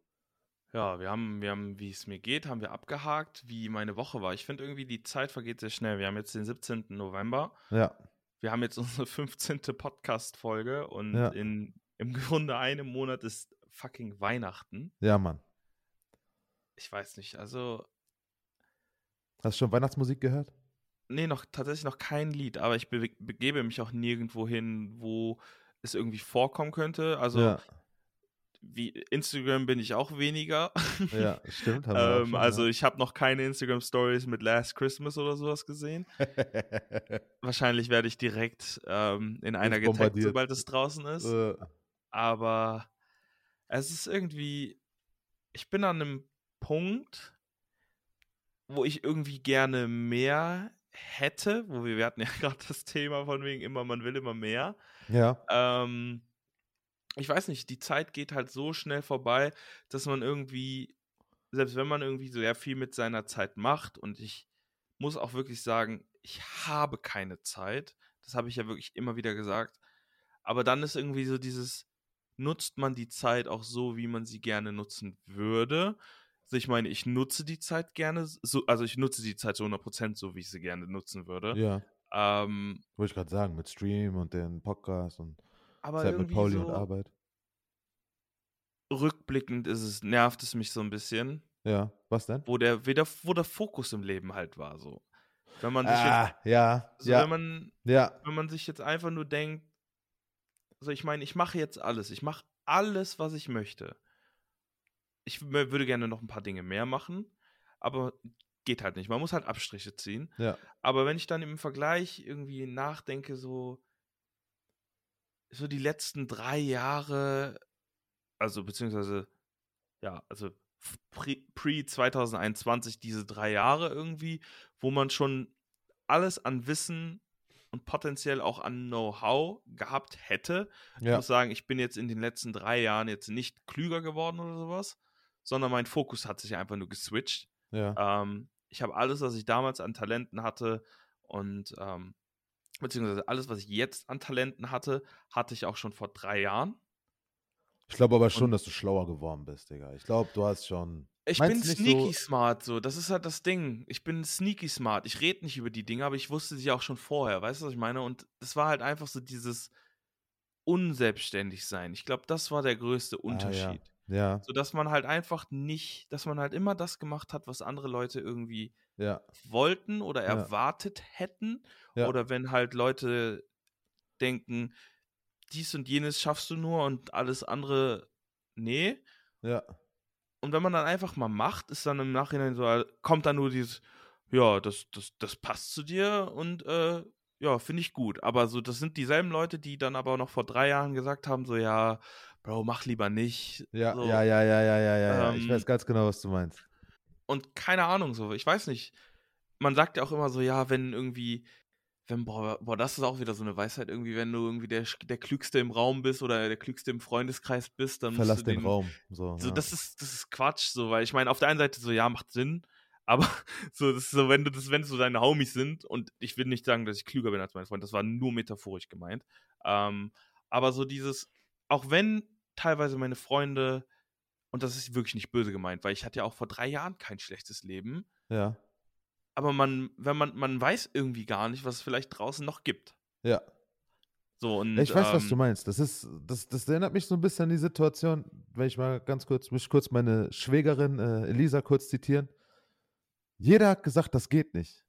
Ja, wir haben, wir haben, wie es mir geht, haben wir abgehakt, wie meine Woche war. Ich finde irgendwie, die Zeit vergeht sehr schnell. Wir haben jetzt den 17. November.
Ja,
Wir haben jetzt unsere 15. Podcast-Folge und
Ja.
in, im Grunde einem Monat ist fucking Weihnachten.
ja, Mann.
Ich weiß nicht, also
Hast du schon Weihnachtsmusik gehört?
Nee, noch tatsächlich noch kein Lied, aber ich be begebe mich auch nirgendwo hin, wo es irgendwie vorkommen könnte. Also
ja,
wie Instagram bin ich auch weniger.
ja, stimmt.
Ähm,
schon,
also ich habe noch keine Instagram Stories mit Last Christmas oder sowas gesehen.
ja.
Wahrscheinlich werde ich direkt ähm, in einer getaggt, sobald es draußen ist.
äh,
Aber es ist irgendwie, ich bin an einem Punkt, wo ich irgendwie gerne mehr hätte, wo wir, wir hatten ja gerade das Thema von wegen immer, man will immer mehr.
ja,
Ähm, ich weiß nicht, die Zeit geht halt so schnell vorbei, dass man irgendwie, selbst wenn man irgendwie sehr viel mit seiner Zeit macht und ich muss auch wirklich sagen, ich habe keine Zeit, das habe ich ja wirklich immer wieder gesagt, aber dann ist irgendwie so dieses, nutzt man die Zeit auch so, wie man sie gerne nutzen würde. Also ich meine, ich nutze die Zeit gerne, so, also ich nutze die Zeit zu 100% so, wie ich sie gerne nutzen würde.
ja.
Ähm,
Wollte ich gerade sagen, mit Stream und den Podcast und Zeit mit Pauli
so,
und Arbeit.
rückblickend ist es, nervt es mich so ein bisschen,
Ja, was denn?
wo der, wieder, wo der Fokus im Leben halt war. So. Wenn man sich
Ah, ja,
jetzt, so
ja,
wenn man,
ja,
wenn man sich jetzt einfach nur denkt, also ich meine, ich mache jetzt alles, ich mache alles, was ich möchte. Ich würde gerne noch ein paar Dinge mehr machen, aber geht halt nicht. Man muss halt Abstriche ziehen.
ja,
Aber wenn ich dann im Vergleich irgendwie nachdenke, so, so die letzten drei Jahre, also beziehungsweise, ja, also f- pre- pre-2021, diese drei Jahre irgendwie, wo man schon alles an Wissen und potenziell auch an Know-how gehabt hätte. Ich
ja,
muss sagen, ich bin jetzt in den letzten drei Jahren jetzt nicht klüger geworden oder sowas, sondern mein Fokus hat sich einfach nur geswitcht.
ja,
Ähm, ich habe alles, was ich damals an Talenten hatte und ähm, beziehungsweise alles, was ich jetzt an Talenten hatte, hatte ich auch schon vor drei Jahren.
Ich glaube aber schon,
Und-
dass du schlauer geworden bist, Digga. Ich glaube, du hast schon.
Ich bin sneaky
so-
smart, so. Das ist halt das Ding. Ich bin sneaky smart. Ich rede nicht über die Dinge, aber ich wusste sie auch schon vorher. Weißt du, was ich meine? Und es war halt einfach so dieses unselbstständig sein. Ich glaube, das war der größte Unterschied.
Ah, Ja,
So dass man halt einfach nicht, dass man halt immer das gemacht hat, was andere Leute irgendwie
ja,
wollten oder
Ja.
erwartet hätten.
ja,
Oder wenn halt Leute denken, dies und jenes schaffst du nur und alles andere, nee.
ja,
Und wenn man dann einfach mal macht, ist dann im Nachhinein so, äh, kommt dann nur dieses, ja, das, das, das passt zu dir und äh, ja, finde ich gut. Aber so, das sind dieselben Leute, die dann aber noch vor drei Jahren gesagt haben, so, ja, Bro, mach lieber nicht.
ja,
so.
ja, ja, ja, ja, ja, ja, ja. Ich
Ähm,
weiß ganz genau, was du meinst.
Und keine Ahnung, so, ich weiß nicht. Man sagt ja auch immer so, ja, wenn irgendwie, wenn, boah, boah, das ist auch wieder so eine Weisheit, irgendwie, wenn du irgendwie der, der Klügste im Raum bist oder der Klügste im Freundeskreis bist, dann musst
Verlass
du
den
den,
Raum. So,
So,
ja.
das ist, das ist Quatsch, so, weil ich meine, auf der einen Seite so, ja, macht Sinn, aber so, das ist so, wenn du das, wenn es so deine Homies sind, und ich will nicht sagen, dass ich klüger bin als mein Freund, das war nur metaphorisch gemeint. Ähm, aber so dieses, auch wenn teilweise meine Freunde, und das ist wirklich nicht böse gemeint, weil ich hatte ja auch vor drei Jahren kein schlechtes Leben,
ja,
aber man, wenn man, man weiß irgendwie gar nicht, was es vielleicht draußen noch gibt.
Ja.
So, und,
ich weiß,
ähm,
was du meinst. Das ist, das, das erinnert mich so ein bisschen an die Situation, wenn ich mal ganz kurz, muss ich kurz meine Schwägerin äh, Elisa kurz zitieren. Jeder hat gesagt, das geht nicht.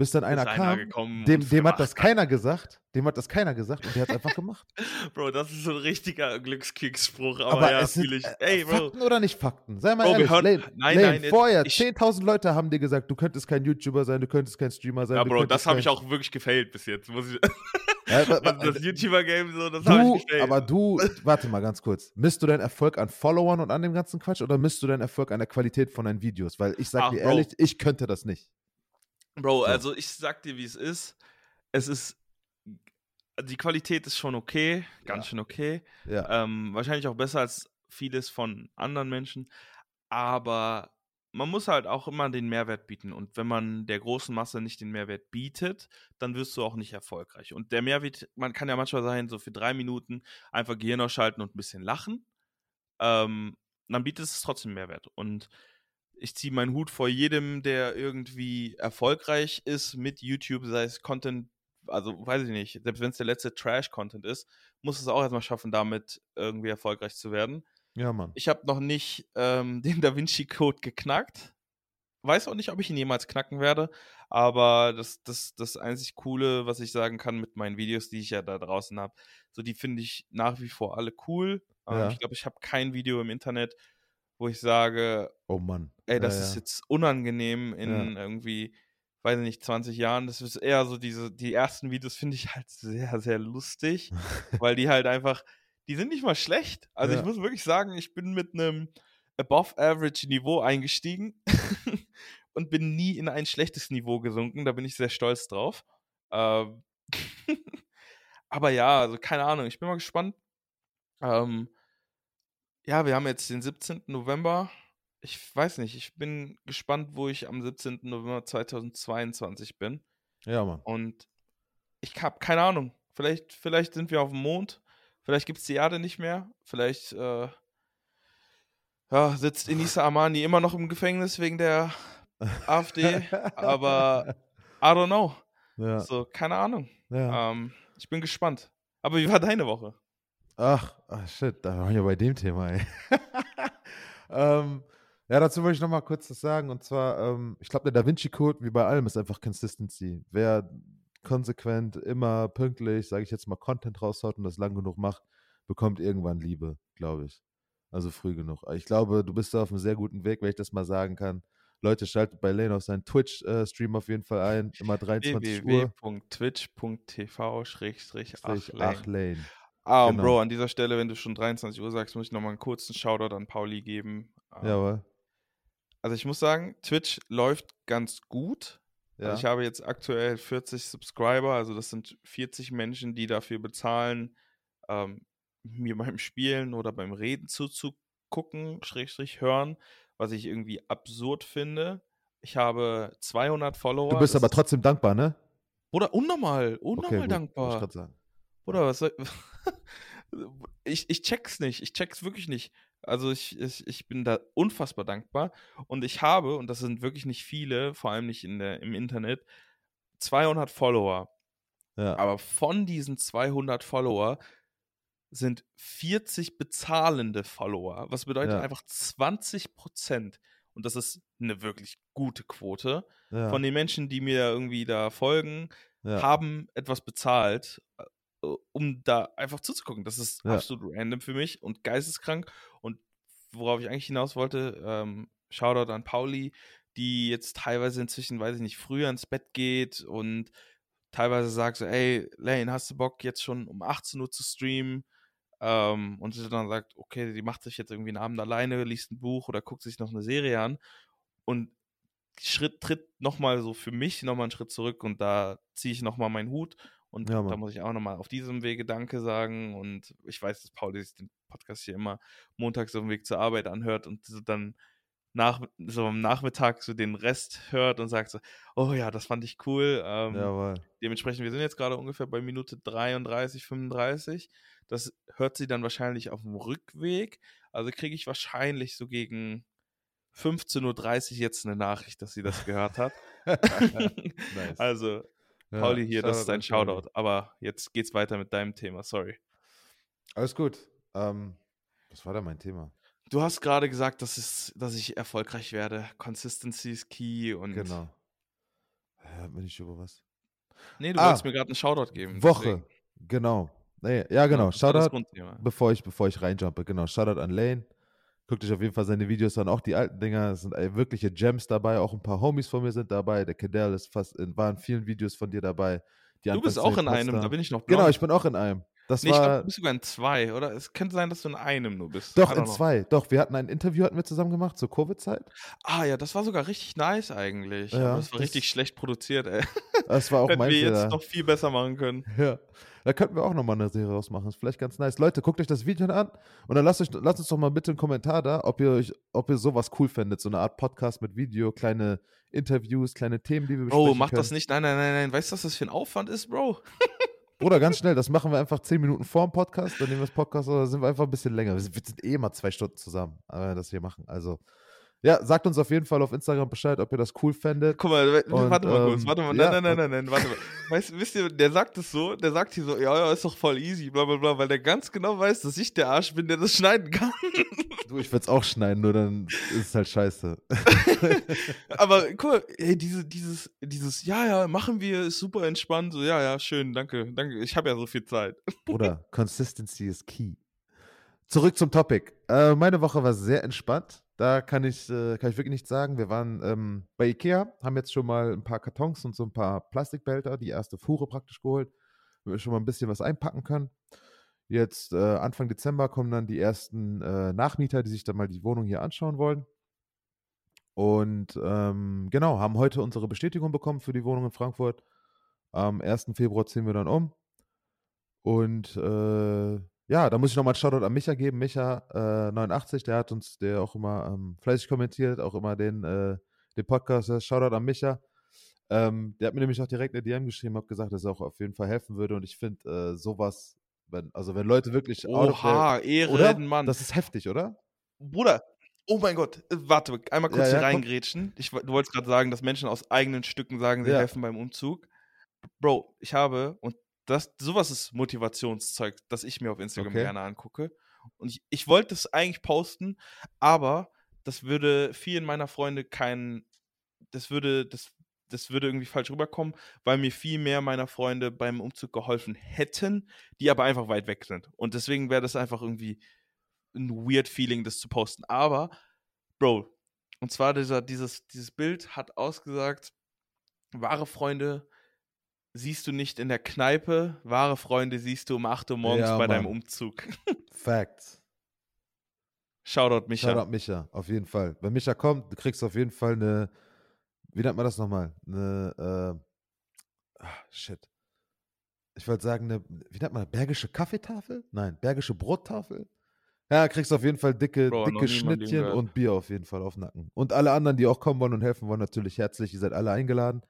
Bis dann einer
einer
kam,
gekommen
dem, dem hat das keiner gesagt, dem hat das keiner gesagt und der hat es einfach gemacht.
Bro, das ist so ein richtiger Glückskickspruch, aber,
Aber
ja,
es sind
ich.
äh,
Ey, Bro.
Fakten oder nicht Fakten? Sei mal
Bro,
ehrlich,
hören-
Lane,
nein,
Lane,
nein,
vorher,
ich-
10.000 Leute haben dir gesagt, du könntest kein YouTuber sein, du könntest kein Streamer sein.
Ja, Bro, das habe ich auch wirklich gefailt bis jetzt. Muss ich,
Ja,
also das YouTuber-Game, so, das habe ich gefailt.
aber du, warte mal ganz kurz. Misst du deinen Erfolg an Followern und an dem ganzen Quatsch oder misst du deinen Erfolg an der Qualität von deinen Videos? Weil ich sag
Ach,
dir
Bro.
ehrlich, ich könnte das nicht.
Bro,
So.
also ich sag dir, wie es ist. Es ist. Die Qualität ist schon okay, ganz
Ja.
schön okay.
Ja.
Ähm, wahrscheinlich auch besser als vieles von anderen Menschen. Aber man muss halt auch immer den Mehrwert bieten. Und wenn man der großen Masse nicht den Mehrwert bietet, dann wirst du auch nicht erfolgreich. Und der Mehrwert, man kann ja manchmal sein, so für drei Minuten einfach Gehirn ausschalten und ein bisschen lachen. Ähm, dann bietet es trotzdem Mehrwert. Und ich ziehe meinen Hut vor jedem, der irgendwie erfolgreich ist mit YouTube, sei es Content, also weiß ich nicht, selbst wenn es der letzte Trash-Content ist, muss es auch erstmal schaffen, damit irgendwie erfolgreich zu werden.
Ja, Mann.
Ich habe noch nicht ähm, den Da Vinci Code geknackt. Weiß auch nicht, ob ich ihn jemals knacken werde, aber das, das, das einzig Coole, was ich sagen kann mit meinen Videos, die ich ja da draußen habe, so die finde ich nach wie vor alle cool. Ähm,
Ja.
Ich glaube, ich habe kein Video im Internet, wo ich sage,
Oh Mann.
ey, das
ja,
ist jetzt unangenehm in irgendwie, weiß ich nicht, 20 Jahren. Das ist eher so diese, die ersten Videos finde ich halt sehr, sehr lustig, weil die halt einfach, die sind nicht mal schlecht. Also ich muss wirklich sagen, ich bin mit einem above average Niveau eingestiegen und bin nie in ein schlechtes Niveau gesunken. Da bin ich sehr stolz drauf. Ähm, aber ja, also keine Ahnung, ich bin mal gespannt. Ähm, ja, wir haben jetzt den 17. November. Ich weiß nicht, ich bin gespannt, wo ich am 17. November 2022 bin.
Ja, Mann.
Und ich habe keine Ahnung. Vielleicht, vielleicht sind wir auf dem Mond. Vielleicht gibt es die Erde nicht mehr. Vielleicht äh, ja, sitzt Inisa Amani immer noch im Gefängnis wegen der AfD. aber I don't know.
Ja.
So, keine Ahnung.
ja.
Ähm, ich bin gespannt. Aber wie war deine Woche?
Ach, ach shit, da waren wir bei dem Thema, ey. ähm, ja, dazu wollte ich nochmal kurz was sagen. Und zwar, ähm, ich glaube, der Da Vinci Code, wie bei allem, ist einfach Consistency. Wer konsequent, immer pünktlich, sage ich jetzt mal, Content raushaut und das lang genug macht, bekommt irgendwann Liebe, glaube ich. Also früh genug. Ich glaube, du bist da auf einem sehr guten Weg, wenn ich das mal sagen kann. Leute, schaltet bei Lane auf seinen Twitch-Stream auf jeden Fall ein. Immer 23
www.
Uhr. www.twitch.tv-8lane.
Ah, und
Genau.
Bro, an dieser Stelle, wenn du schon 23 Uhr sagst, muss ich nochmal einen kurzen Shoutout an Pauli geben. Ähm,
Jawohl.
Also ich muss sagen, Twitch läuft ganz gut.
Ja.
Also ich habe jetzt aktuell 40 Subscriber, also das sind 40 Menschen, die dafür bezahlen, ähm, mir beim Spielen oder beim Reden zuzugucken, Schrägstrich hören, was ich irgendwie absurd finde. Ich habe 200 Follower.
du bist aber trotzdem dankbar, ne?
Oder unnormal, unnormal
gut, wollte Ich
dankbar.
grad sagen.
Oder was soll. Ich, ich check's nicht. Ich check's wirklich nicht. Also ich, ich, ich bin da unfassbar dankbar. Und ich habe, und das sind wirklich nicht viele, vor allem nicht in der, im Internet, 200 Follower.
Ja.
Aber von diesen 200 Follower sind 40 bezahlende Follower. Was bedeutet
Ja.
einfach 20 Prozent. Und das ist eine wirklich gute Quote.
ja.
Von den Menschen, die mir irgendwie da folgen, haben etwas bezahlt, um da einfach zuzugucken. Das ist
Ja.
absolut random für mich und geisteskrank. Und worauf ich eigentlich hinaus wollte, ähm, Shoutout an Pauli, die jetzt teilweise inzwischen, weiß ich nicht, früher ins Bett geht und teilweise sagt so, ey, Lane, hast du Bock jetzt schon um 18 Uhr zu streamen? Ähm, und sie dann sagt, okay, die macht sich jetzt irgendwie einen Abend alleine, liest ein Buch oder guckt sich noch eine Serie an und Schritt tritt nochmal so für mich nochmal einen Schritt zurück und da ziehe ich nochmal meinen Hut und
Ja,
da muss ich auch nochmal auf diesem Wege Danke sagen und ich weiß, dass Pauli sich den Podcast hier immer montags auf dem Weg zur Arbeit anhört und so dann nach, so am Nachmittag so den Rest hört und sagt so, oh ja, das fand ich cool. Ähm,
Jawohl.
Dementsprechend, wir sind jetzt gerade ungefähr bei Minute 33, 35. Das hört sie dann wahrscheinlich auf dem Rückweg. Also kriege ich wahrscheinlich so gegen 15.30 Uhr jetzt eine Nachricht, dass sie das gehört hat. nice. Also, Pauli hier, das ist dein Shoutout. Aber jetzt geht's weiter mit deinem Thema, sorry.
Alles gut. Ähm, was war da mein Thema?
Du hast gerade gesagt, dass, es, dass ich erfolgreich werde. Consistency ist key und.
Genau. Ja, bin ich über was?
Nee, du ah, wolltest mir gerade einen Shoutout geben.
Woche, deswegen. genau. Nee, ja, genau. Ja, Shoutout, bevor ich, bevor ich reinjumpe. Genau, Shoutout an Lane. Guckt euch auf jeden Fall seine Videos an, auch die alten Dinger. Es sind wirkliche Gems dabei. Auch ein paar Homies von mir sind dabei. Der Cadell ist fast in, war in vielen Videos von dir dabei.
du bist auch in einem, da bin ich noch
blau. Genau, ich bin auch in einem. Das nee, war, ich
glaub, du bist sogar in zwei, oder? Es könnte sein, dass du in einem nur bist.
Doch, in zwei. Doch, wir hatten ein Interview hatten wir zusammen gemacht zur Covid-Zeit.
Ah ja, das war sogar richtig nice eigentlich. Ja, Aber das war das richtig schlecht produziert, ey.
Das war auch
Hätten
mein
wir jetzt noch viel besser machen können.
Ja. Da könnten wir auch nochmal eine Serie rausmachen. Ist vielleicht ganz nice. Leute, guckt euch das Video an und dann lasst, euch, lasst uns doch mal bitte einen Kommentar da, ob ihr, euch, ob ihr sowas cool fändet. So eine Art Podcast mit Video, kleine Interviews, kleine Themen, die wir besprechen
Bro, mach
können.
das nicht. Nein, nein, nein, nein. Weißt du, was das für ein Aufwand ist, Bro?
Oder ganz schnell, das machen wir einfach zehn Minuten vor dem Podcast, dann nehmen wir das Podcast oder sind wir einfach ein bisschen länger. Wir sind, wir sind eh mal zwei Stunden zusammen, wenn wir das hier machen. Also, ja, sagt uns auf jeden Fall auf Instagram Bescheid, ob ihr das cool fändet.
Guck mal, und, warte mal kurz, ähm, warte mal, ja, nein, nein, nein, nein, nein, warte mal. Weißt, wisst ihr, der sagt es so, der sagt hier so, ja, ja, ist doch voll easy, bla, bla, bla, weil der ganz genau weiß, dass ich der Arsch bin, der das schneiden kann.
Du, ich würde es auch schneiden, nur dann ist es halt scheiße.
Aber guck mal, ey, diese, dieses, dieses, ja, ja, machen wir, ist super entspannt, so, ja, ja, schön, danke, danke, ich habe ja so viel Zeit.
Bruder, Consistency is key. Zurück zum Topic. Äh, meine Woche war sehr entspannt. Da kann ich, äh, kann ich wirklich nichts sagen. Wir waren ähm, bei Ikea, haben jetzt schon mal ein paar Kartons und so ein paar Plastikbehälter, die erste Fuhre praktisch geholt, damit wir schon mal ein bisschen was einpacken können. Jetzt äh, Anfang Dezember kommen dann die ersten äh, Nachmieter, die sich dann mal die Wohnung hier anschauen wollen. Und ähm, genau, haben heute unsere Bestätigung bekommen für die Wohnung in Frankfurt. Am 1. Februar ziehen wir dann um. Und äh, ja, da muss ich nochmal einen Shoutout an Micha geben. Micha89, äh, der hat uns, der auch immer ähm, fleißig kommentiert, auch immer den, äh, den Podcast. Shoutout an Micha. Ähm, der hat mir nämlich auch direkt eine DM geschrieben, hat gesagt, dass er auch auf jeden Fall helfen würde. Und ich finde äh, sowas, wenn, also wenn Leute wirklich.
Oha, Ehrenmann.
Das ist heftig, oder?
Bruder, Oh mein Gott, äh, warte, einmal kurz ja, hier ja, reingrätschen. Ich, du wolltest gerade sagen, dass Menschen aus eigenen Stücken sagen, sie ja. helfen beim Umzug. Bro, ich habe, und das, sowas ist Motivationszeug, das ich mir auf Instagram okay. gerne angucke. Und ich, ich wollte es eigentlich posten, aber das würde vielen meiner Freunde keinen, das würde, das, das würde irgendwie falsch rüberkommen, weil mir viel mehr meiner Freunde beim Umzug geholfen hätten, die aber einfach weit weg sind. Und deswegen wäre das einfach irgendwie ein weird Feeling, das zu posten. Aber, Bro, und zwar dieser, dieses, dieses Bild hat ausgesagt, wahre Freunde siehst du nicht in der Kneipe, wahre Freunde siehst du um 8 Uhr morgens ja, bei Mann. deinem Umzug.
Facts.
Shoutout Micha.
Shoutout Micha, auf jeden Fall. Wenn Micha kommt, du kriegst auf jeden Fall eine, wie nennt man das nochmal? Eine, äh, ah, shit. Ich wollte sagen, eine, wie nennt man das? Bergische Kaffeetafel? Nein, bergische Brottafel? Ja, kriegst auf jeden Fall dicke, Bro, dicke Schnittchen und Bier auf jeden Fall auf Nacken. Und alle anderen, die auch kommen wollen und helfen wollen, natürlich herzlich. Ihr seid alle eingeladen.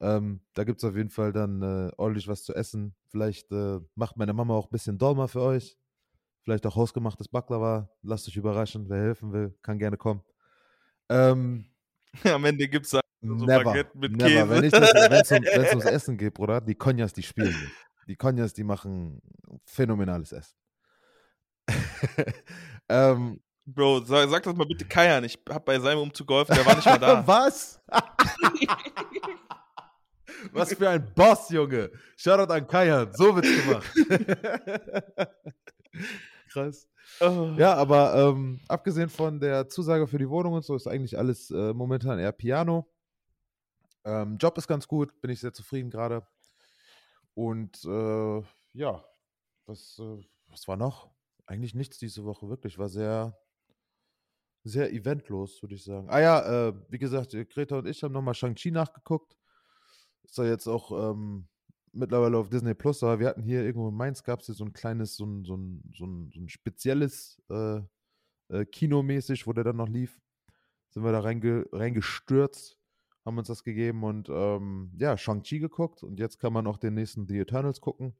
Ähm, da gibt es auf jeden Fall dann äh, ordentlich was zu essen. Vielleicht äh, macht meine Mama auch ein bisschen Dolma für euch. Vielleicht auch hausgemachtes Baklava. Lasst euch überraschen. Wer helfen will, kann gerne kommen. Ähm,
Am Ende gibt es so
never, Baguette mit never. Käse. Wenn es um, ums Essen geht, Bruder, die Konjas, die spielen nicht. Die Konjas, die machen phänomenales Essen.
ähm, Bro, sag, sag, das mal bitte Kajan. Ich hab bei seinem Umzug geholfen, der war nicht mal da.
Was? Was für ein Boss, Junge. Shoutout an Kajan. So wird's gemacht. Krass. Oh. Ja, aber ähm, abgesehen von der Zusage für die Wohnung und so ist eigentlich alles äh, momentan eher Piano. Ähm, Job ist ganz gut, bin ich sehr zufrieden gerade. Und äh, ja, was, äh, was war noch? Eigentlich nichts diese Woche, wirklich. War sehr, sehr eventlos, würde ich sagen. Ah ja, äh, wie gesagt, Greta und ich haben nochmal Shang-Chi nachgeguckt. Ist ja jetzt auch ähm, mittlerweile auf Disney Plus, aber wir hatten hier irgendwo in Mainz gab es hier so ein kleines, so ein, so ein, so ein, so ein spezielles äh, äh, Kinomäßig, wo der dann noch lief. Sind wir da reinge reingestürzt, haben uns das gegeben und ähm, ja, Shang-Chi geguckt und jetzt kann man auch den nächsten The Eternals gucken.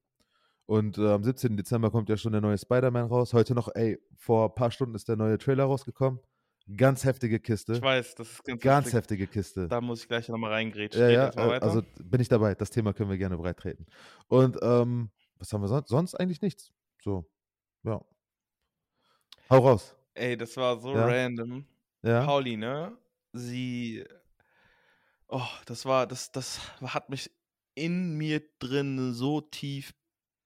Und äh, am 17. Dezember kommt ja schon der neue Spider-Man raus. Heute noch, ey, vor ein paar Stunden ist der neue Trailer rausgekommen. Ganz heftige Kiste.
Ich weiß, das ist
ganz, ganz heftige Kiste.
Da muss ich gleich nochmal reingrätschen.
Ja, ja, äh, also bin ich dabei. Das Thema können wir gerne breitreten. Und ähm, was haben wir sonst? Sonst eigentlich nichts. So, ja. Hau raus.
Ey, das war so ja. random. Ja. Pauli, ne? Sie. Oh, das war, das, das hat mich in mir drin so tief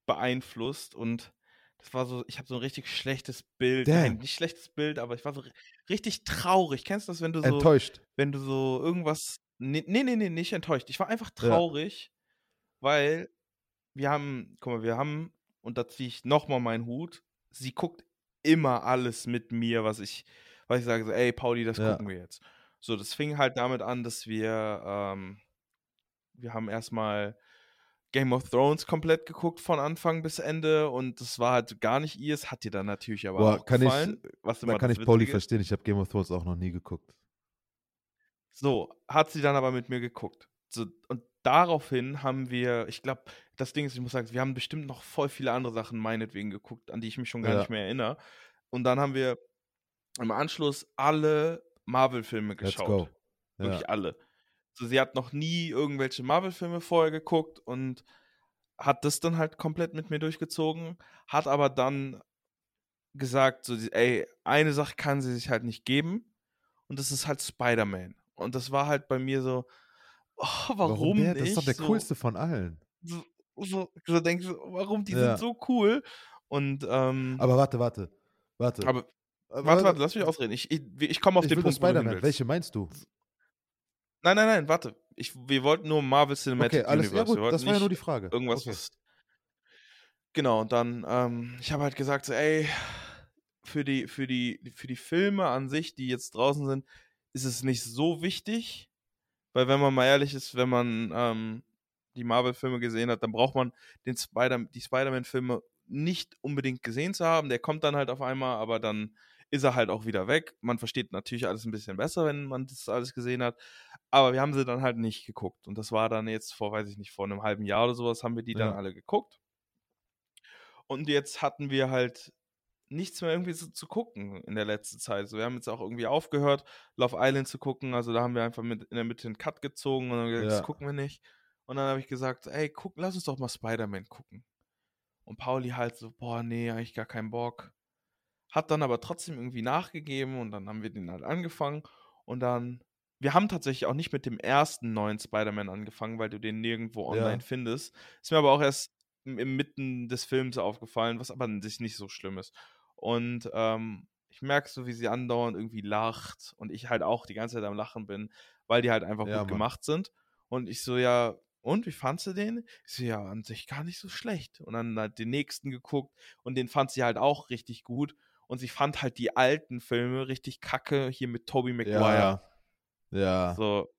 beeinflusst und das war so, ich habe so ein richtig schlechtes Bild. Damn. Nein, nicht schlechtes Bild, aber ich war so richtig traurig. Kennst du das, wenn du so.
Enttäuscht.
Wenn du so irgendwas. Nee, nee, nee, nicht enttäuscht. Ich war einfach traurig, ja. weil wir haben, guck mal, wir haben, und da ziehe ich nochmal meinen Hut, sie guckt immer alles mit mir, was ich, was ich sage, so, ey, Pauli, das ja. gucken wir jetzt. So, das fing halt damit an, dass wir, ähm, wir haben erstmal Game of Thrones komplett geguckt von Anfang bis Ende und das war halt gar nicht ihr. Es hat dir dann natürlich aber Boah, auch
kann
gefallen.
Ich, was da kann ich Pauli verstehen. Ich habe Game of Thrones auch noch nie geguckt.
So, hat sie dann aber mit mir geguckt. So, und daraufhin haben wir, ich glaube, das Ding ist, ich muss sagen, wir haben bestimmt noch voll viele andere Sachen meinetwegen geguckt, an die ich mich schon gar ja. nicht mehr erinnere. Und dann haben wir im Anschluss alle Marvel-Filme geschaut. Let's go. Wirklich ja. alle. So, sie hat noch nie irgendwelche Marvel-Filme vorher geguckt und hat das dann halt komplett mit mir durchgezogen, hat aber dann gesagt, so, ey, eine Sache kann sie sich halt nicht geben und das ist halt Spider-Man. Und das war halt bei mir so, oh, warum, warum der?
nicht? Das ist doch der so, coolste von allen.
So, so, so denkst du, warum? Die ja. sind so cool. Und, ähm,
Aber warte, warte, warte.
Aber, warte, warte, lass mich ausreden. Ich, ich, ich komme auf ich den Punkt,
Spider-Man. Welche meinst du?
Nein, nein, nein, warte. Ich, wir wollten nur Marvel Cinematic okay, alles, Universe.
Ja gut, das war ja nur die Frage.
Irgendwas, okay. was. Genau, und dann, ähm, ich habe halt gesagt, so, ey, für die, für, die, für die Filme an sich, die jetzt draußen sind, ist es nicht so wichtig. Weil, wenn man mal ehrlich ist, wenn man ähm, die Marvel-Filme gesehen hat, dann braucht man den Spider die Spider-Man-Filme nicht unbedingt gesehen zu haben. Der kommt dann halt auf einmal, aber dann ist er halt auch wieder weg. Man versteht natürlich alles ein bisschen besser, wenn man das alles gesehen hat. Aber wir haben sie dann halt nicht geguckt. Und das war dann jetzt vor, weiß ich nicht, vor einem halben Jahr oder sowas, haben wir die ja. dann alle geguckt. Und jetzt hatten wir halt nichts mehr irgendwie so zu gucken in der letzten Zeit. So, wir haben jetzt auch irgendwie aufgehört, Love Island zu gucken. Also da haben wir einfach mit, in der Mitte einen Cut gezogen und dann gesagt, ja. das gucken wir nicht. Und dann habe ich gesagt, ey, guck, lass uns doch mal Spider-Man gucken. Und Pauli halt so, boah, nee, eigentlich gar keinen Bock. Hat dann aber trotzdem irgendwie nachgegeben und dann haben wir den halt angefangen. Und dann wir haben tatsächlich auch nicht mit dem ersten neuen Spider-Man angefangen, weil du den nirgendwo online ja. findest. Ist mir aber auch erst im Mitten des Films aufgefallen, was aber an sich nicht so schlimm ist. Und ähm, ich merke so, wie sie andauernd irgendwie lacht und ich halt auch die ganze Zeit am Lachen bin, weil die halt einfach ja, gut Mann. gemacht sind. Und ich so, ja, und wie fandst du den? Ich so, ja, an sich gar nicht so schlecht. Und dann hat den nächsten geguckt und den fand sie halt auch richtig gut. Und sie fand halt die alten Filme richtig kacke, hier mit Tobey Maguire. Ja.
Ja.
So,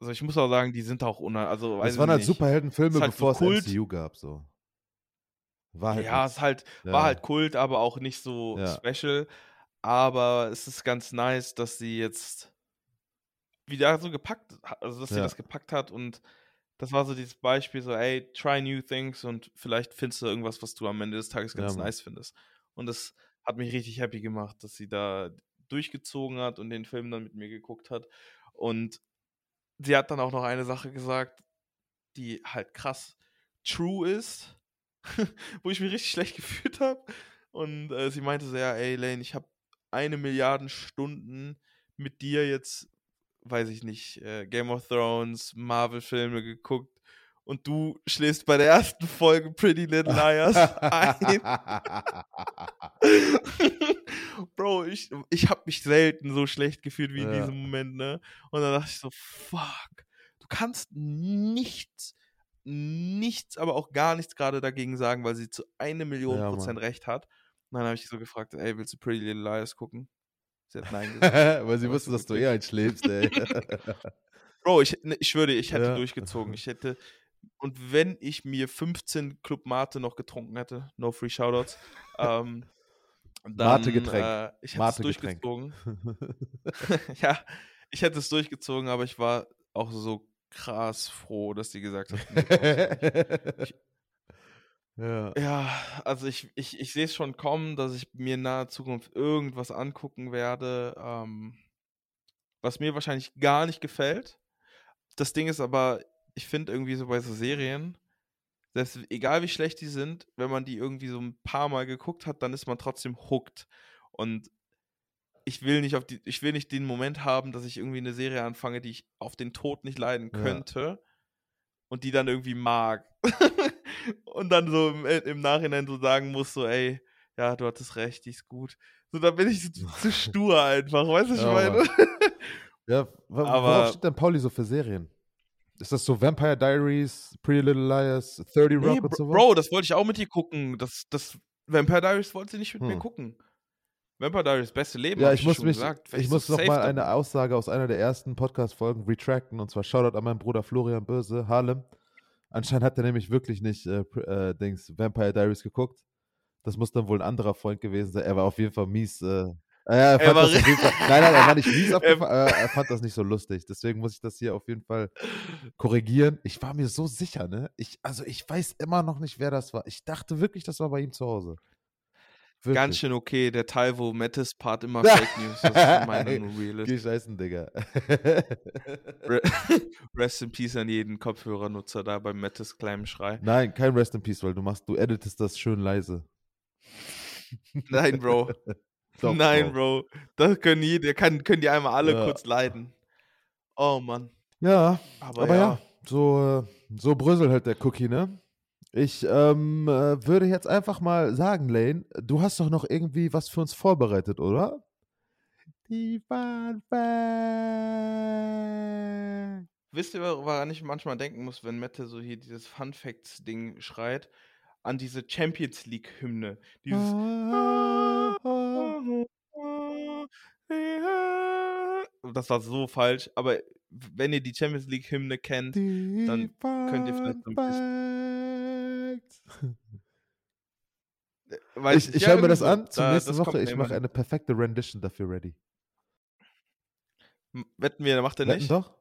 also ich muss auch sagen, die sind auch unter. Also,
es waren halt Superheldenfilme, halt bevor so es MCU gab, so.
War halt ja, es halt, ja. war halt Kult, aber auch nicht so ja. special. Aber es ist ganz nice, dass sie jetzt wieder so gepackt, also dass sie das gepackt hat und das war so dieses Beispiel, so, ey, try new things und vielleicht findest du irgendwas, was du am Ende des Tages ganz nice findest. Und das hat mich richtig happy gemacht, dass sie da durchgezogen hat und den Film dann mit mir geguckt hat. Und sie hat dann auch noch eine Sache gesagt, die halt krass true ist, wo ich mich richtig schlecht gefühlt habe. Und äh, sie meinte so, ja, ey Lane, ich habe eine Milliarde Stunden mit dir jetzt, weiß ich nicht, äh, Game of Thrones, Marvel-Filme geguckt und du schläfst bei der ersten Folge Pretty Little Liars ein. Bro, ich, ich habe mich selten so schlecht gefühlt wie in diesem Moment, ne? Und dann dachte ich so, fuck, du kannst nichts, nichts, aber auch gar nichts gerade dagegen sagen, weil sie zu eine Million ja, Prozent recht hat. Und dann habe ich so gefragt, ey, willst du Pretty Little Liars gucken?
Sie hat nein gesagt. weil sie wusste, dass du eher einschläfst, ey.
Bro, ich, ne, ich würde, ich hätte ja. durchgezogen. Ich hätte, und wenn ich mir 15 Club Mate noch getrunken hätte, no free shoutouts, ähm, dann,
Mate-Getränk.
Äh, ich hätte es durchgezogen. ja, ich hätte es durchgezogen, aber ich war auch so krass froh, dass sie gesagt hat. ich, ja. ja, also ich, ich, ich sehe es schon kommen, dass ich mir in naher Zukunft irgendwas angucken werde. Ähm, was mir wahrscheinlich gar nicht gefällt. Das Ding ist aber, ich finde irgendwie so bei so Serien, dass, egal wie schlecht die sind, wenn man die irgendwie so ein paar Mal geguckt hat, dann ist man trotzdem hooked. Und ich will nicht auf die, ich will nicht den Moment haben, dass ich irgendwie eine Serie anfange, die ich auf den Tod nicht leiden könnte ja. und die dann irgendwie mag. und dann so im, äh, im, Nachhinein so sagen muss, so, ey, ja, du hattest recht, die ist gut. So, da bin ich zu, zu stur einfach, weißt du, was ich meine?
ja, worauf steht denn Pauli so für Serien? Ist das so Vampire Diaries, Pretty Little Liars, 30 Rock nee, und so
Bro, das wollte ich auch mit dir gucken. Das, das Vampire Diaries wollte sie nicht mit hm. mir gucken. Vampire Diaries, beste Leben.
Ja, ich muss mich, gesagt. ich muss noch mal eine Aussage aus einer der ersten Podcast-Folgen retracten und zwar Shoutout an meinen Bruder Florian Böse, Harlem. Anscheinend hat er nämlich wirklich nicht äh, äh, Dings, Vampire Diaries geguckt. Das muss dann wohl ein anderer Freund gewesen sein. Er war auf jeden Fall mies. Äh, er, fand er das Fall, nein, nein, er war nicht mies aufgefallen, er fand das nicht so lustig. Deswegen muss ich das hier auf jeden Fall korrigieren. Ich war mir so sicher, ne? Ich, also ich weiß immer noch nicht, wer das war. Ich dachte wirklich, das war bei ihm zu Hause.
Wirklich. Ganz schön okay, der Teil, wo Mattes Part immer Fake News ist, ist meine Real.
Geh scheißen, Digga.
Rest in Peace an jeden Kopfhörernutzer da beim Mattes kleinen Schrei.
Nein, kein Rest in Peace, weil du machst, du editest das schön leise.
Nein, Bro. Doch, Nein, Bro. Bro. Das können die, der kann, können die einmal alle ja. kurz leiden. Oh Mann.
Ja, aber, aber ja. ja, so, so bröselt halt der Cookie, ne? Ich ähm, äh, würde jetzt einfach mal sagen, Lane, du hast doch noch irgendwie was für uns vorbereitet, oder? Die Fun
Facts. Wisst ihr, woran ich manchmal denken muss, wenn Mette so hier dieses Fun Facts-Ding schreit? An diese Champions League-Hymne. Dieses. Das war so falsch, aber wenn ihr die Champions League-Hymne kennt, dann könnt ihr vielleicht ein bisschen
Weiß ich ich ja, höre mir das an zur da, nächsten Woche. Ich mache eine perfekte Rendition dafür ready.
Wetten wir, macht er
wetten nicht? doch.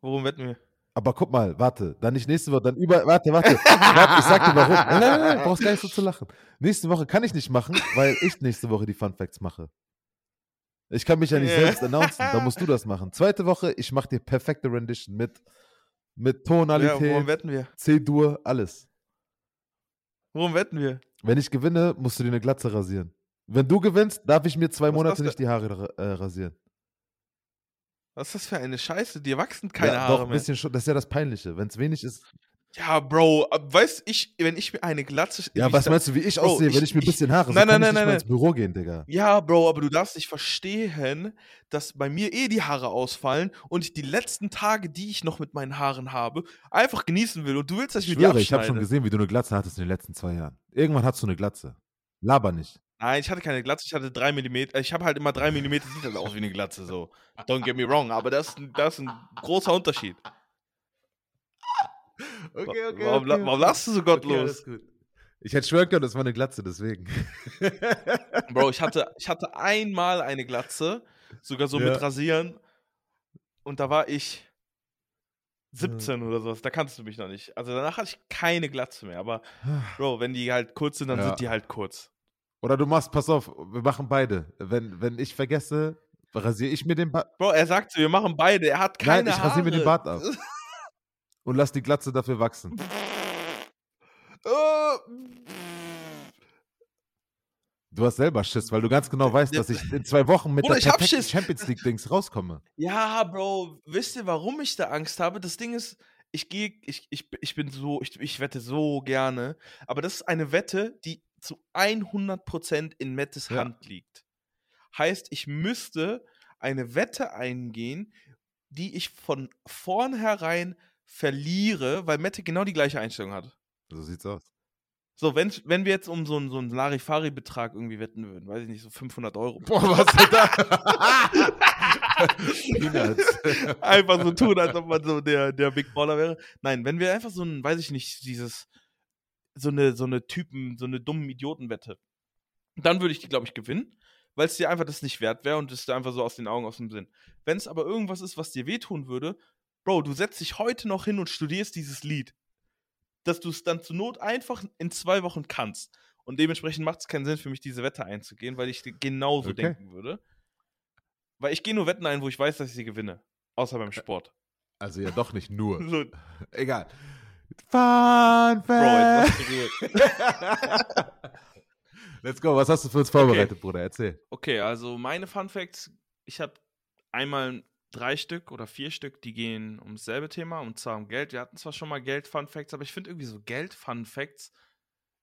Worum wetten wir?
Aber guck mal, warte, dann nicht nächste Woche, dann über, warte, warte, warte ich sag dir warum. Nein, nein, nein, brauchst gar nicht so zu lachen. Nächste Woche kann ich nicht machen, weil ich nächste Woche die Fun Facts mache. Ich kann mich ja nicht selbst announcen, da musst du das machen. Zweite Woche, ich mache dir perfekte Rendition mit mit Tonalität. Ja,
worum wetten wir?
C-Dur, alles.
Worum wetten wir?
Wenn ich gewinne, musst du dir eine Glatze rasieren. Wenn du gewinnst, darf ich mir zwei Was Monate nicht die Haare äh, rasieren.
Was ist das für eine Scheiße? Dir wachsen keine ja, Haare doch, ein
bisschen Schon, das ist ja das Peinliche. Wenn es wenig ist.
Ja, Bro, weißt ich, wenn ich mir eine Glatze.
Ja, was meinst du, wie ich Bro, aussehe, ich, wenn ich mir ein bisschen Haare
nein, so nein, nein,
nein,
nein.
ins Büro gehen, Digga.
Ja, Bro, aber du darfst nicht verstehen, dass bei mir eh die Haare ausfallen und ich die letzten Tage, die ich noch mit meinen Haaren habe, einfach genießen will. Und du willst, dass ich, ich mir schwöre, die
Ich habe schon gesehen, wie du eine Glatze hattest in den letzten zwei Jahren. Irgendwann hattest du eine Glatze. Laber nicht.
Nein, ich hatte keine Glatze, ich hatte drei Millimeter. Ich habe halt immer drei Millimeter, sieht halt aus wie eine Glatze, so. Don't get me wrong, aber das, das ist ein großer Unterschied. Okay, okay. Warum, okay. warum lachst du so gottlos? Okay,
ich hätte schwören können, das war eine Glatze, deswegen.
Bro, ich hatte, ich hatte einmal eine Glatze, sogar so ja. mit Rasieren. Und da war ich 17 oder sowas. Da kannst du mich noch nicht. Also danach hatte ich keine Glatze mehr. Aber, Bro, wenn die halt kurz sind, dann ja. sind die halt kurz.
Oder du machst, pass auf, wir machen beide. Wenn, wenn ich vergesse, rasiere ich mir den Bart.
Bro, er sagt so, wir machen beide. Er hat keine Nein, ich rasiere
mir den Bart ab. und lass die Glatze dafür wachsen. Du hast selber Schiss, weil du ganz genau weißt, dass ich in zwei Wochen mit Bruder, der Champions League Dings rauskomme.
Ja, Bro, wisst ihr, warum ich da Angst habe? Das Ding ist, ich gehe, ich, ich, ich bin so, ich, ich wette so gerne, aber das ist eine Wette, die zu 100% in Mettes ja. Hand liegt. Heißt, ich müsste eine Wette eingehen, die ich von vornherein verliere, weil Mette genau die gleiche Einstellung hat.
So sieht's aus.
So, wenn, wenn wir jetzt um so einen, so einen Larifari-Betrag irgendwie wetten würden, weiß ich nicht, so 500 Euro. Boah, was ist da? einfach so tun, als ob man so der, der Big Baller wäre. Nein, wenn wir einfach so ein, weiß ich nicht, dieses, so eine, so eine Typen, so eine dummen Idioten-Wette, dann würde ich die, glaube ich, gewinnen, weil es dir einfach das nicht wert wäre und es dir einfach so aus den Augen, aus dem Sinn. Wenn es aber irgendwas ist, was dir wehtun würde, Bro, du setzt dich heute noch hin und studierst dieses Lied, dass du es dann zur Not einfach in zwei Wochen kannst. Und dementsprechend macht es keinen Sinn für mich, diese Wette einzugehen, weil ich genauso okay. denken würde. Weil ich gehe nur Wetten ein, wo ich weiß, dass ich sie gewinne. Außer beim Sport.
Also ja doch nicht nur. so. Egal. Fun Fact! Let's go. Was hast du für uns vorbereitet, okay. Bruder? Erzähl.
Okay, also meine Fun Facts. Ich habe einmal drei Stück oder vier Stück, die gehen ums selbe Thema, und zwar um Geld. Wir hatten zwar schon mal Geld-Fun-Facts, aber ich finde irgendwie so Geld-Fun-Facts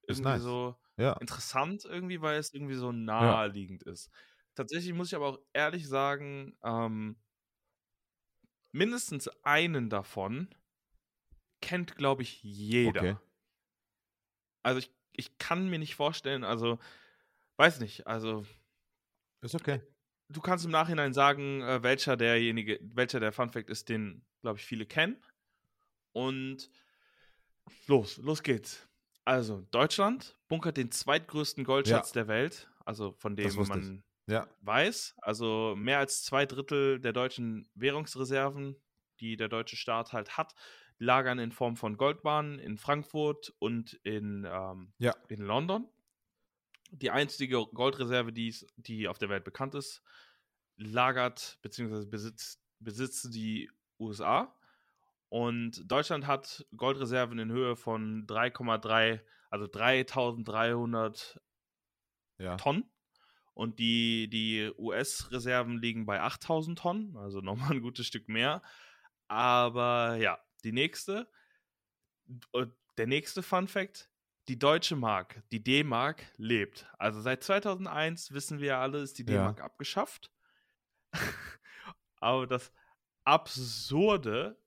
irgendwie nice. so ja. interessant, irgendwie, weil es irgendwie so naheliegend ja. ist. Tatsächlich muss ich aber auch ehrlich sagen, ähm, mindestens einen davon kennt, glaube ich, jeder. Okay. Also ich, ich kann mir nicht vorstellen, also weiß nicht, also
ist okay
du kannst im Nachhinein sagen, äh, welcher derjenige, welcher der Funfact ist, den, glaube ich, viele kennen. Und los, los geht's. Also, Deutschland bunkert den zweitgrößten Goldschatz ja. der Welt, also von dem man ja. weiß. Also mehr als zwei Drittel der deutschen Währungsreserven, die der deutsche Staat halt hat, lagern in Form von Goldbahnen in Frankfurt und in, ähm, ja. in London die einzige Goldreserve, die, die auf der Welt bekannt ist, lagert bzw. besitzt, besitzt die USA. Und Deutschland hat Goldreserven in Höhe von 3,3, also 3300 ja. Tonnen. Und die, die US-Reserven liegen bei 8000 Tonnen, also nochmal ein gutes Stück mehr. Aber ja, die nächste, äh, der nächste Fun Fact: die deutsche Mark, die D-Mark, lebt. Also seit 2001 wissen wir ja alle, ist die D-Mark ja. abgeschafft. Aber das Absurde,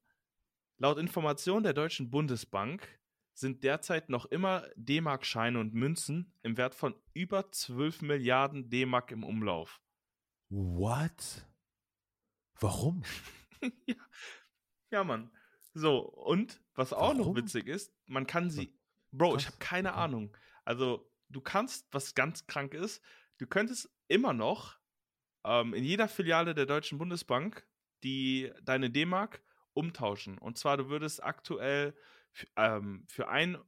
laut Information der Deutschen Bundesbank sind derzeit noch immer D-Mark-Scheine und Münzen im Wert von über 12 Milliarden D-Mark im Umlauf.
What? Warum?
ja. ja, Mann. So, und was auch Warum? noch witzig ist, man kann sie Bro, Krass. ich habe keine okay. Ahnung. Also, du kannst, was ganz krank ist, du könntest immer noch ähm, in jeder Filiale der Deutschen Bundesbank die deine D-Mark umtauschen. Und zwar, du würdest aktuell ähm, für ein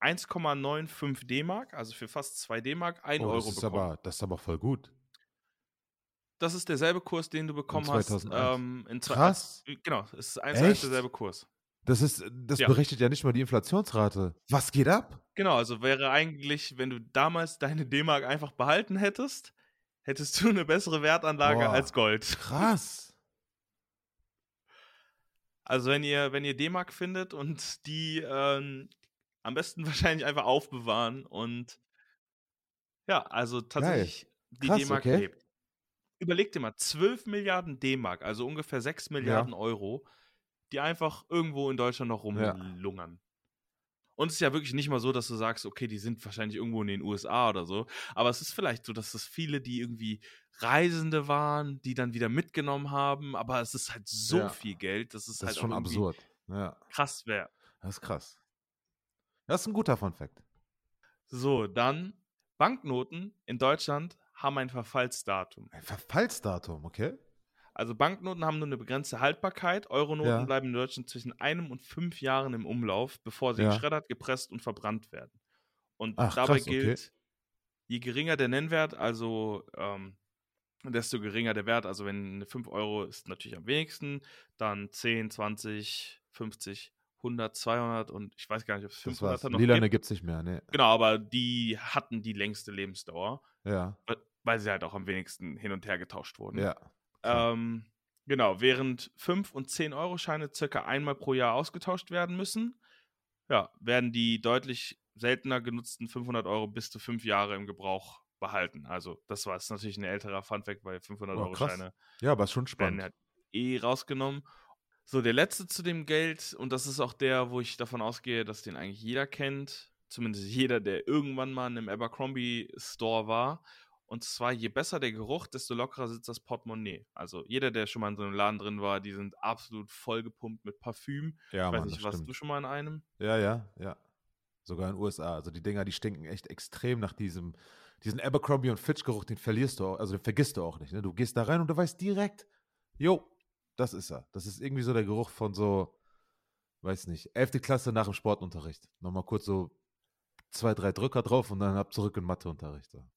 1,95 D-Mark, also für fast 2 D-Mark, 1 oh, Euro
ist
bekommen.
Aber, das ist aber voll gut.
Das ist derselbe Kurs, den du bekommen in hast. Ähm, in
Krass.
Genau, es ist eins derselbe Kurs.
Das ist, das ja. berichtet ja nicht mal die Inflationsrate. Was geht ab?
Genau, also wäre eigentlich, wenn du damals deine D-Mark einfach behalten hättest, hättest du eine bessere Wertanlage Boah, als Gold.
Krass.
Also wenn ihr, wenn ihr D-Mark findet und die ähm, am besten wahrscheinlich einfach aufbewahren und ja, also tatsächlich die D-Mark okay. lebt. Überleg dir mal, 12 Milliarden D-Mark, also ungefähr 6 Milliarden ja. Euro, die einfach irgendwo in Deutschland noch rumlungern. Ja. Und es ist ja wirklich nicht mal so, dass du sagst, okay, die sind wahrscheinlich irgendwo in den USA oder so. Aber es ist vielleicht so, dass das viele, die irgendwie Reisende waren, die dann wieder mitgenommen haben. Aber es ist halt so ja. viel Geld, dass es
das
halt
ist schon absurd. Ja.
krass wäre.
Das ist krass. Das ist ein guter Fun-Fact.
So, dann Banknoten in Deutschland haben ein Verfallsdatum.
Ein Verfallsdatum, okay.
Also Banknoten haben nur eine begrenzte Haltbarkeit. Euronoten ja. bleiben in Deutschland zwischen einem und fünf Jahren im Umlauf, bevor sie ja. geschreddert, gepresst und verbrannt werden. Und Ach, dabei krass, gilt, okay. je geringer der Nennwert, also ähm, desto geringer der Wert. Also wenn 5 Euro ist natürlich am wenigsten, dann 10, 20, 50, 100, 200 und ich weiß gar nicht, ob es 500
noch Lilane gibt es nicht mehr, ne?
Genau, aber die hatten die längste Lebensdauer.
Ja.
Weil sie halt auch am wenigsten hin und her getauscht wurden.
Ja.
Ähm, genau, während 5 und 10 Euro Scheine circa einmal pro Jahr ausgetauscht werden müssen, ja, werden die deutlich seltener genutzten 500 Euro bis zu 5 Jahre im Gebrauch behalten. Also das war jetzt natürlich ein älterer Funfact, weil 500 oh, Euro Scheine
ja, aber schon spannend.
werden halt eh rausgenommen. So, der letzte zu dem Geld, und das ist auch der, wo ich davon ausgehe, dass den eigentlich jeder kennt, zumindest jeder, der irgendwann mal in einem Abercrombie Store war und zwar, je besser der Geruch, desto lockerer sitzt das Portemonnaie. Also jeder, der schon mal in so einem Laden drin war, die sind absolut vollgepumpt mit Parfüm.
Ja,
ich weiß
Mann,
nicht, warst du schon mal in einem?
Ja, ja, ja. Sogar in den USA. Also die Dinger, die stinken echt extrem nach diesem, diesen Abercrombie und Fitch-Geruch, den verlierst du auch, also den vergisst du auch nicht. Ne? Du gehst da rein und du weißt direkt, jo, das ist er. Das ist irgendwie so der Geruch von so, weiß nicht, 11. Klasse nach dem Sportunterricht. Nochmal kurz so zwei, drei Drücker drauf und dann ab zurück in Matheunterricht. So.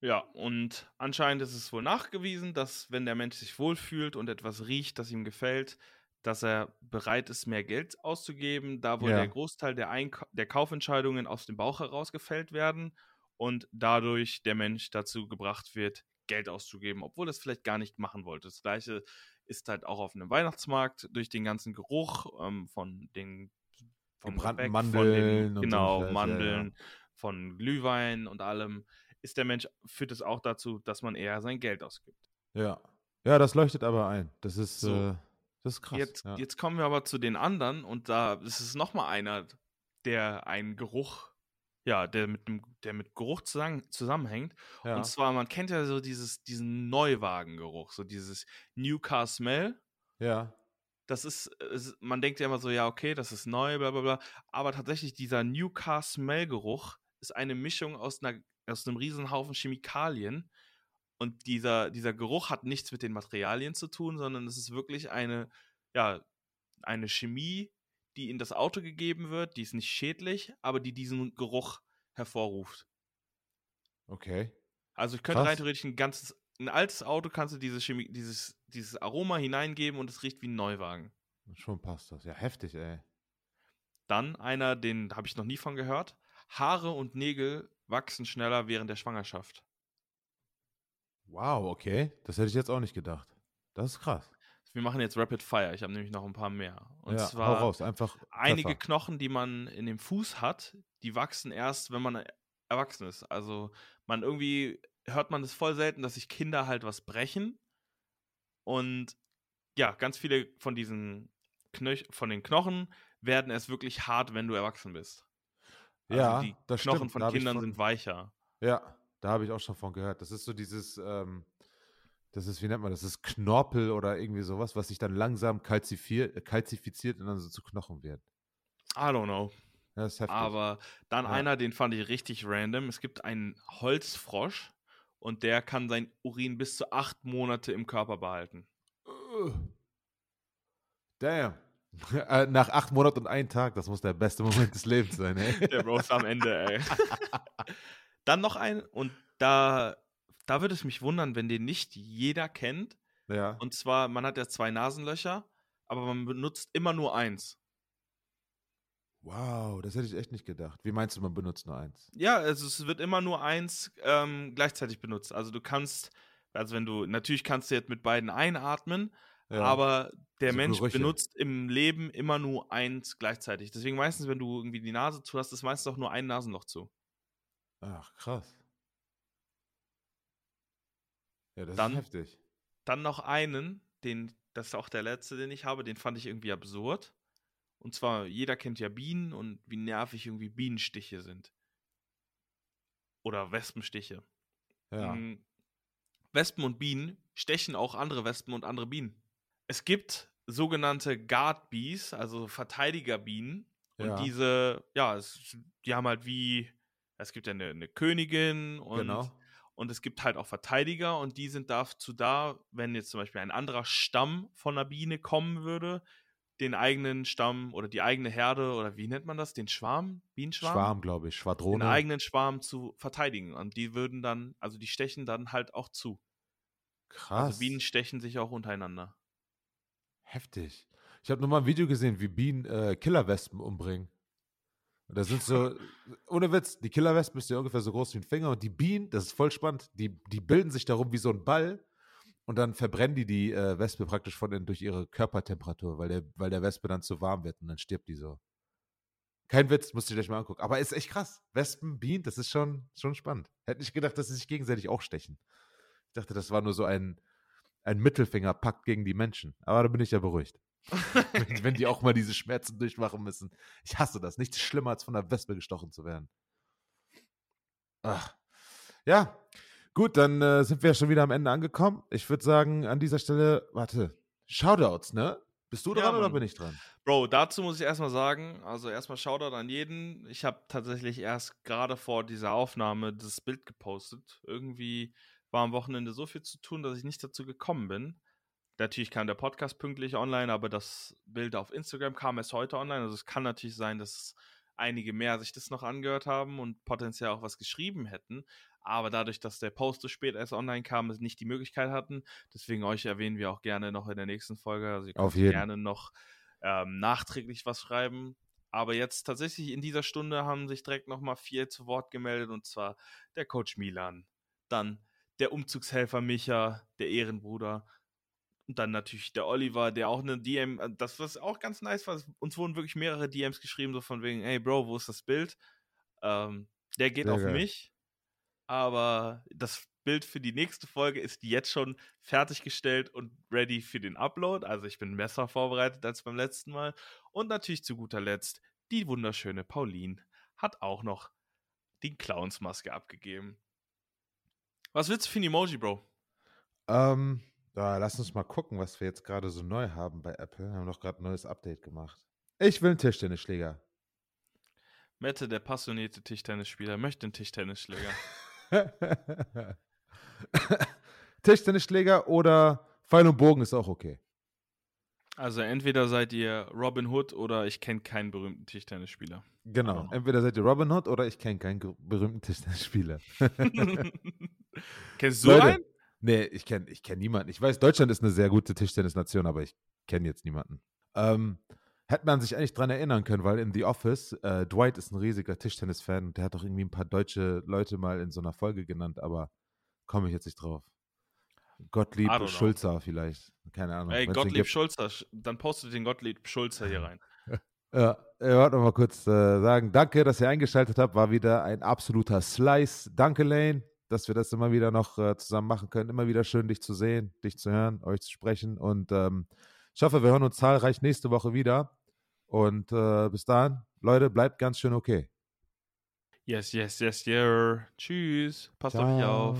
Ja, und anscheinend ist es wohl nachgewiesen, dass wenn der Mensch sich wohlfühlt und etwas riecht, das ihm gefällt, dass er bereit ist, mehr Geld auszugeben, da wohl
Ja.
der Großteil der, Eink der Kaufentscheidungen aus dem Bauch heraus gefällt werden und dadurch der Mensch dazu gebracht wird, Geld auszugeben, obwohl er es vielleicht gar nicht machen wollte. Das gleiche ist halt auch auf einem Weihnachtsmarkt durch den ganzen Geruch ähm, von den vom
Gebrannten
Gebäck,
Mandeln
von den, genau,
Scheiß, ja, ja.
Mandeln, von Glühwein und allem, ist der Mensch, führt es auch dazu, dass man eher sein Geld ausgibt.
Ja. Ja, das leuchtet aber ein. Das ist,
So.
äh, das ist krass.
Jetzt,
ja.
jetzt kommen wir aber zu den anderen und da ist es nochmal einer, der einen Geruch, ja, der mit, dem, der mit Geruch zusammen, zusammenhängt.
ja.
Und zwar, man kennt ja so dieses, diesen Neuwagengeruch, so dieses New Car Smell.
ja.
Das ist, es, man denkt ja immer so, ja, okay, das ist neu, bla bla bla. Aber tatsächlich, dieser New Car Smell Geruch ist eine Mischung aus, einer, aus einem Riesenhaufen Chemikalien. Und dieser, dieser Geruch hat nichts mit den Materialien zu tun, sondern es ist wirklich eine, ja, eine Chemie, die in das Auto gegeben wird, die ist nicht schädlich, aber die diesen Geruch hervorruft.
Okay.
Also ich könnte rein
Krass.
theoretisch ein ganzes, ein altes Auto kannst du diese Chemie, dieses, dieses Aroma hineingeben und es riecht wie ein Neuwagen.
Schon passt das. Ja, heftig, ey.
Dann einer, den habe ich noch nie von gehört. Haare und Nägel wachsen schneller während der Schwangerschaft.
Wow, okay. Das hätte ich jetzt auch nicht gedacht. Das ist krass.
Wir machen jetzt Rapid Fire. Ich habe nämlich noch ein paar mehr. Und
ja,
zwar
raus. Einfach
einige
Pfeffer.
Knochen, die man in dem Fuß hat, die wachsen erst, wenn man erwachsen ist. Also man irgendwie hört man es voll selten, dass sich Kinder halt was brechen. Und ja, ganz viele von diesen Knöch von den Knochen werden erst wirklich hart, wenn du erwachsen bist. Also
Ja,
die
das
Knochen
stimmt.
von
Da
Kindern
von-
sind weicher.
Ja, da habe ich auch schon von gehört. Das ist so dieses, ähm, das ist, wie nennt man das? Das ist Knorpel oder irgendwie sowas, was sich dann langsam äh, kalzifiziert und dann so zu Knochen wird.
I don't know.
Das ist heftig.
Aber dann
Ja.
einer, den fand ich richtig random. Es gibt einen Holzfrosch und der kann sein Urin bis zu acht Monate im Körper behalten.
Ugh. Damn. Äh, Nach acht Monaten und einem Tag, das muss der beste Moment des Lebens sein, ey.
Der Roast am Ende, ey. dann noch ein, und da, da würde es mich wundern, wenn den nicht jeder kennt.
Ja.
Und zwar, man hat ja zwei Nasenlöcher, aber man benutzt immer nur eins.
Wow, das hätte ich echt nicht gedacht. Wie meinst du, man benutzt nur eins?
Ja, also es wird immer nur eins ähm, gleichzeitig benutzt. Also du kannst, also wenn du, natürlich kannst du jetzt mit beiden einatmen,
Ja.
aber der
So
Mensch
Gerüche.
benutzt im Leben immer nur eins gleichzeitig. Deswegen meistens, wenn du irgendwie die Nase zu hast, ist meistens auch nur ein Nasenloch zu.
Ach, krass. Ja, das
Dann-
ist heftig.
Dann noch einen, den, das ist auch der letzte, den ich habe, den fand ich irgendwie absurd. Und zwar, jeder kennt ja Bienen und wie nervig irgendwie Bienenstiche sind. Oder Wespenstiche.
Ja.
Mm, Wespen und Bienen stechen auch andere Wespen und andere Bienen. Es gibt sogenannte Guard Bees, also Verteidigerbienen. Und
Ja.
diese, ja, es, die haben halt wie, es gibt ja eine, eine Königin und,
Genau.
und es gibt halt auch Verteidiger und die sind dazu da, wenn jetzt zum Beispiel ein anderer Stamm von einer Biene kommen würde, den eigenen Stamm oder die eigene Herde oder wie nennt man das, den Schwarm, Bienenschwarm?
Schwarm, glaube ich.
den
Schwadrone.
eigenen Schwarm zu verteidigen. Und die würden dann, also die stechen dann halt auch zu.
Krass.
Also Bienen stechen sich auch untereinander.
Heftig. Ich habe nochmal ein Video gesehen, wie Bienen äh, Killerwespen umbringen. Und da sind so, ohne Witz, die Killerwespen ist ja ungefähr so groß wie ein Finger und die Bienen, das ist voll spannend, die, die bilden sich darum wie so ein Ball und dann verbrennen die die äh, Wespe praktisch von innen durch ihre Körpertemperatur, weil der, weil der Wespe dann zu warm wird und dann stirbt die so. Kein Witz, musst du dir gleich mal angucken. Aber ist echt krass. Wespen, Bienen, das ist schon, schon spannend. Hätte nicht gedacht, dass sie sich gegenseitig auch stechen. Ich dachte, das war nur so ein, ein Mittelfingerpakt gegen die Menschen. Aber da bin ich ja beruhigt. wenn, wenn die auch mal diese Schmerzen durchmachen müssen. Ich hasse das. Nichts schlimmer, als von einer Wespe gestochen zu werden. Ach. Ja, gut, dann äh, sind wir schon wieder am Ende angekommen. Ich würde sagen, an dieser Stelle, warte, Shoutouts, ne? Bist du
Ja,
dran oder
Mann.
bin ich dran?
Bro, dazu muss ich erstmal sagen, also erstmal Shoutout an jeden. Ich habe tatsächlich erst gerade vor dieser Aufnahme das Bild gepostet. Irgendwie war am Wochenende so viel zu tun, dass ich nicht dazu gekommen bin. Natürlich kam der Podcast pünktlich online, aber das Bild auf Instagram kam erst heute online. Also es kann natürlich sein, dass einige mehr sich das noch angehört haben und potenziell auch was geschrieben hätten. Aber dadurch, dass der Post so spät erst online kam, es nicht die Möglichkeit hatten. Deswegen euch erwähnen wir auch gerne noch in der nächsten Folge. Also ihr könnt gerne noch ähm, nachträglich was schreiben. Aber jetzt tatsächlich in dieser Stunde haben sich direkt nochmal vier zu Wort gemeldet und zwar der Coach Milan, dann der Umzugshelfer Micha, der Ehrenbruder und dann natürlich der Oliver, der auch eine DM, äh, das was auch ganz nice war, uns wurden wirklich mehrere DMs geschrieben, so von wegen, hey Bro, wo ist das Bild? Ähm, der geht Sehr auf geil. mich, aber das Bild für die nächste Folge ist jetzt schon fertiggestellt und ready für den Upload. Also ich bin besser vorbereitet als beim letzten Mal. Und natürlich zu guter Letzt, die wunderschöne Pauline hat auch noch die Clownsmaske abgegeben. Was willst du für ein Emoji, Bro?
Ähm, ja, lass uns mal gucken, was wir jetzt gerade so neu haben bei Apple. Wir haben doch gerade ein neues Update gemacht. Ich will einen Tischtennisschläger.
Mette, der passionierte Tischtennisspieler, möchte einen Tischtennisschläger.
Tischtennisschläger oder Pfeil und Bogen ist auch okay.
Also entweder seid ihr Robin Hood oder ich kenne keinen berühmten Tischtennisspieler.
Genau, entweder seid ihr Robin Hood oder ich kenne keinen berühmten Tischtennisspieler.
Kennst du Leute, einen?
Nee, ich kenne ich kenn niemanden. Ich weiß, Deutschland ist eine sehr gute Tischtennisnation, aber ich kenne jetzt niemanden. Ähm, hätte man sich eigentlich dran erinnern können, weil in The Office, äh, Dwight ist ein riesiger Tischtennis-Fan und der hat doch irgendwie ein paar deutsche Leute mal in so einer Folge genannt, aber komme ich jetzt nicht drauf. Gottlieb Schulzer vielleicht. Keine Ahnung.
Ey, Gottlieb Schulzer, dann postet den Gottlieb Schulzer hier rein.
Ja, ich wollte noch mal kurz äh, sagen, danke, dass ihr eingeschaltet habt. War wieder ein absoluter Slice. Danke, Lane, dass wir das immer wieder noch äh, zusammen machen können. Immer wieder schön, dich zu sehen, dich zu hören, euch zu sprechen. Und ähm, ich hoffe, wir hören uns zahlreich nächste Woche wieder. Und äh, bis dahin, Leute, bleibt ganz schön okay.
Yes, yes, yes, yeah. Tschüss. Passt auf euch auf.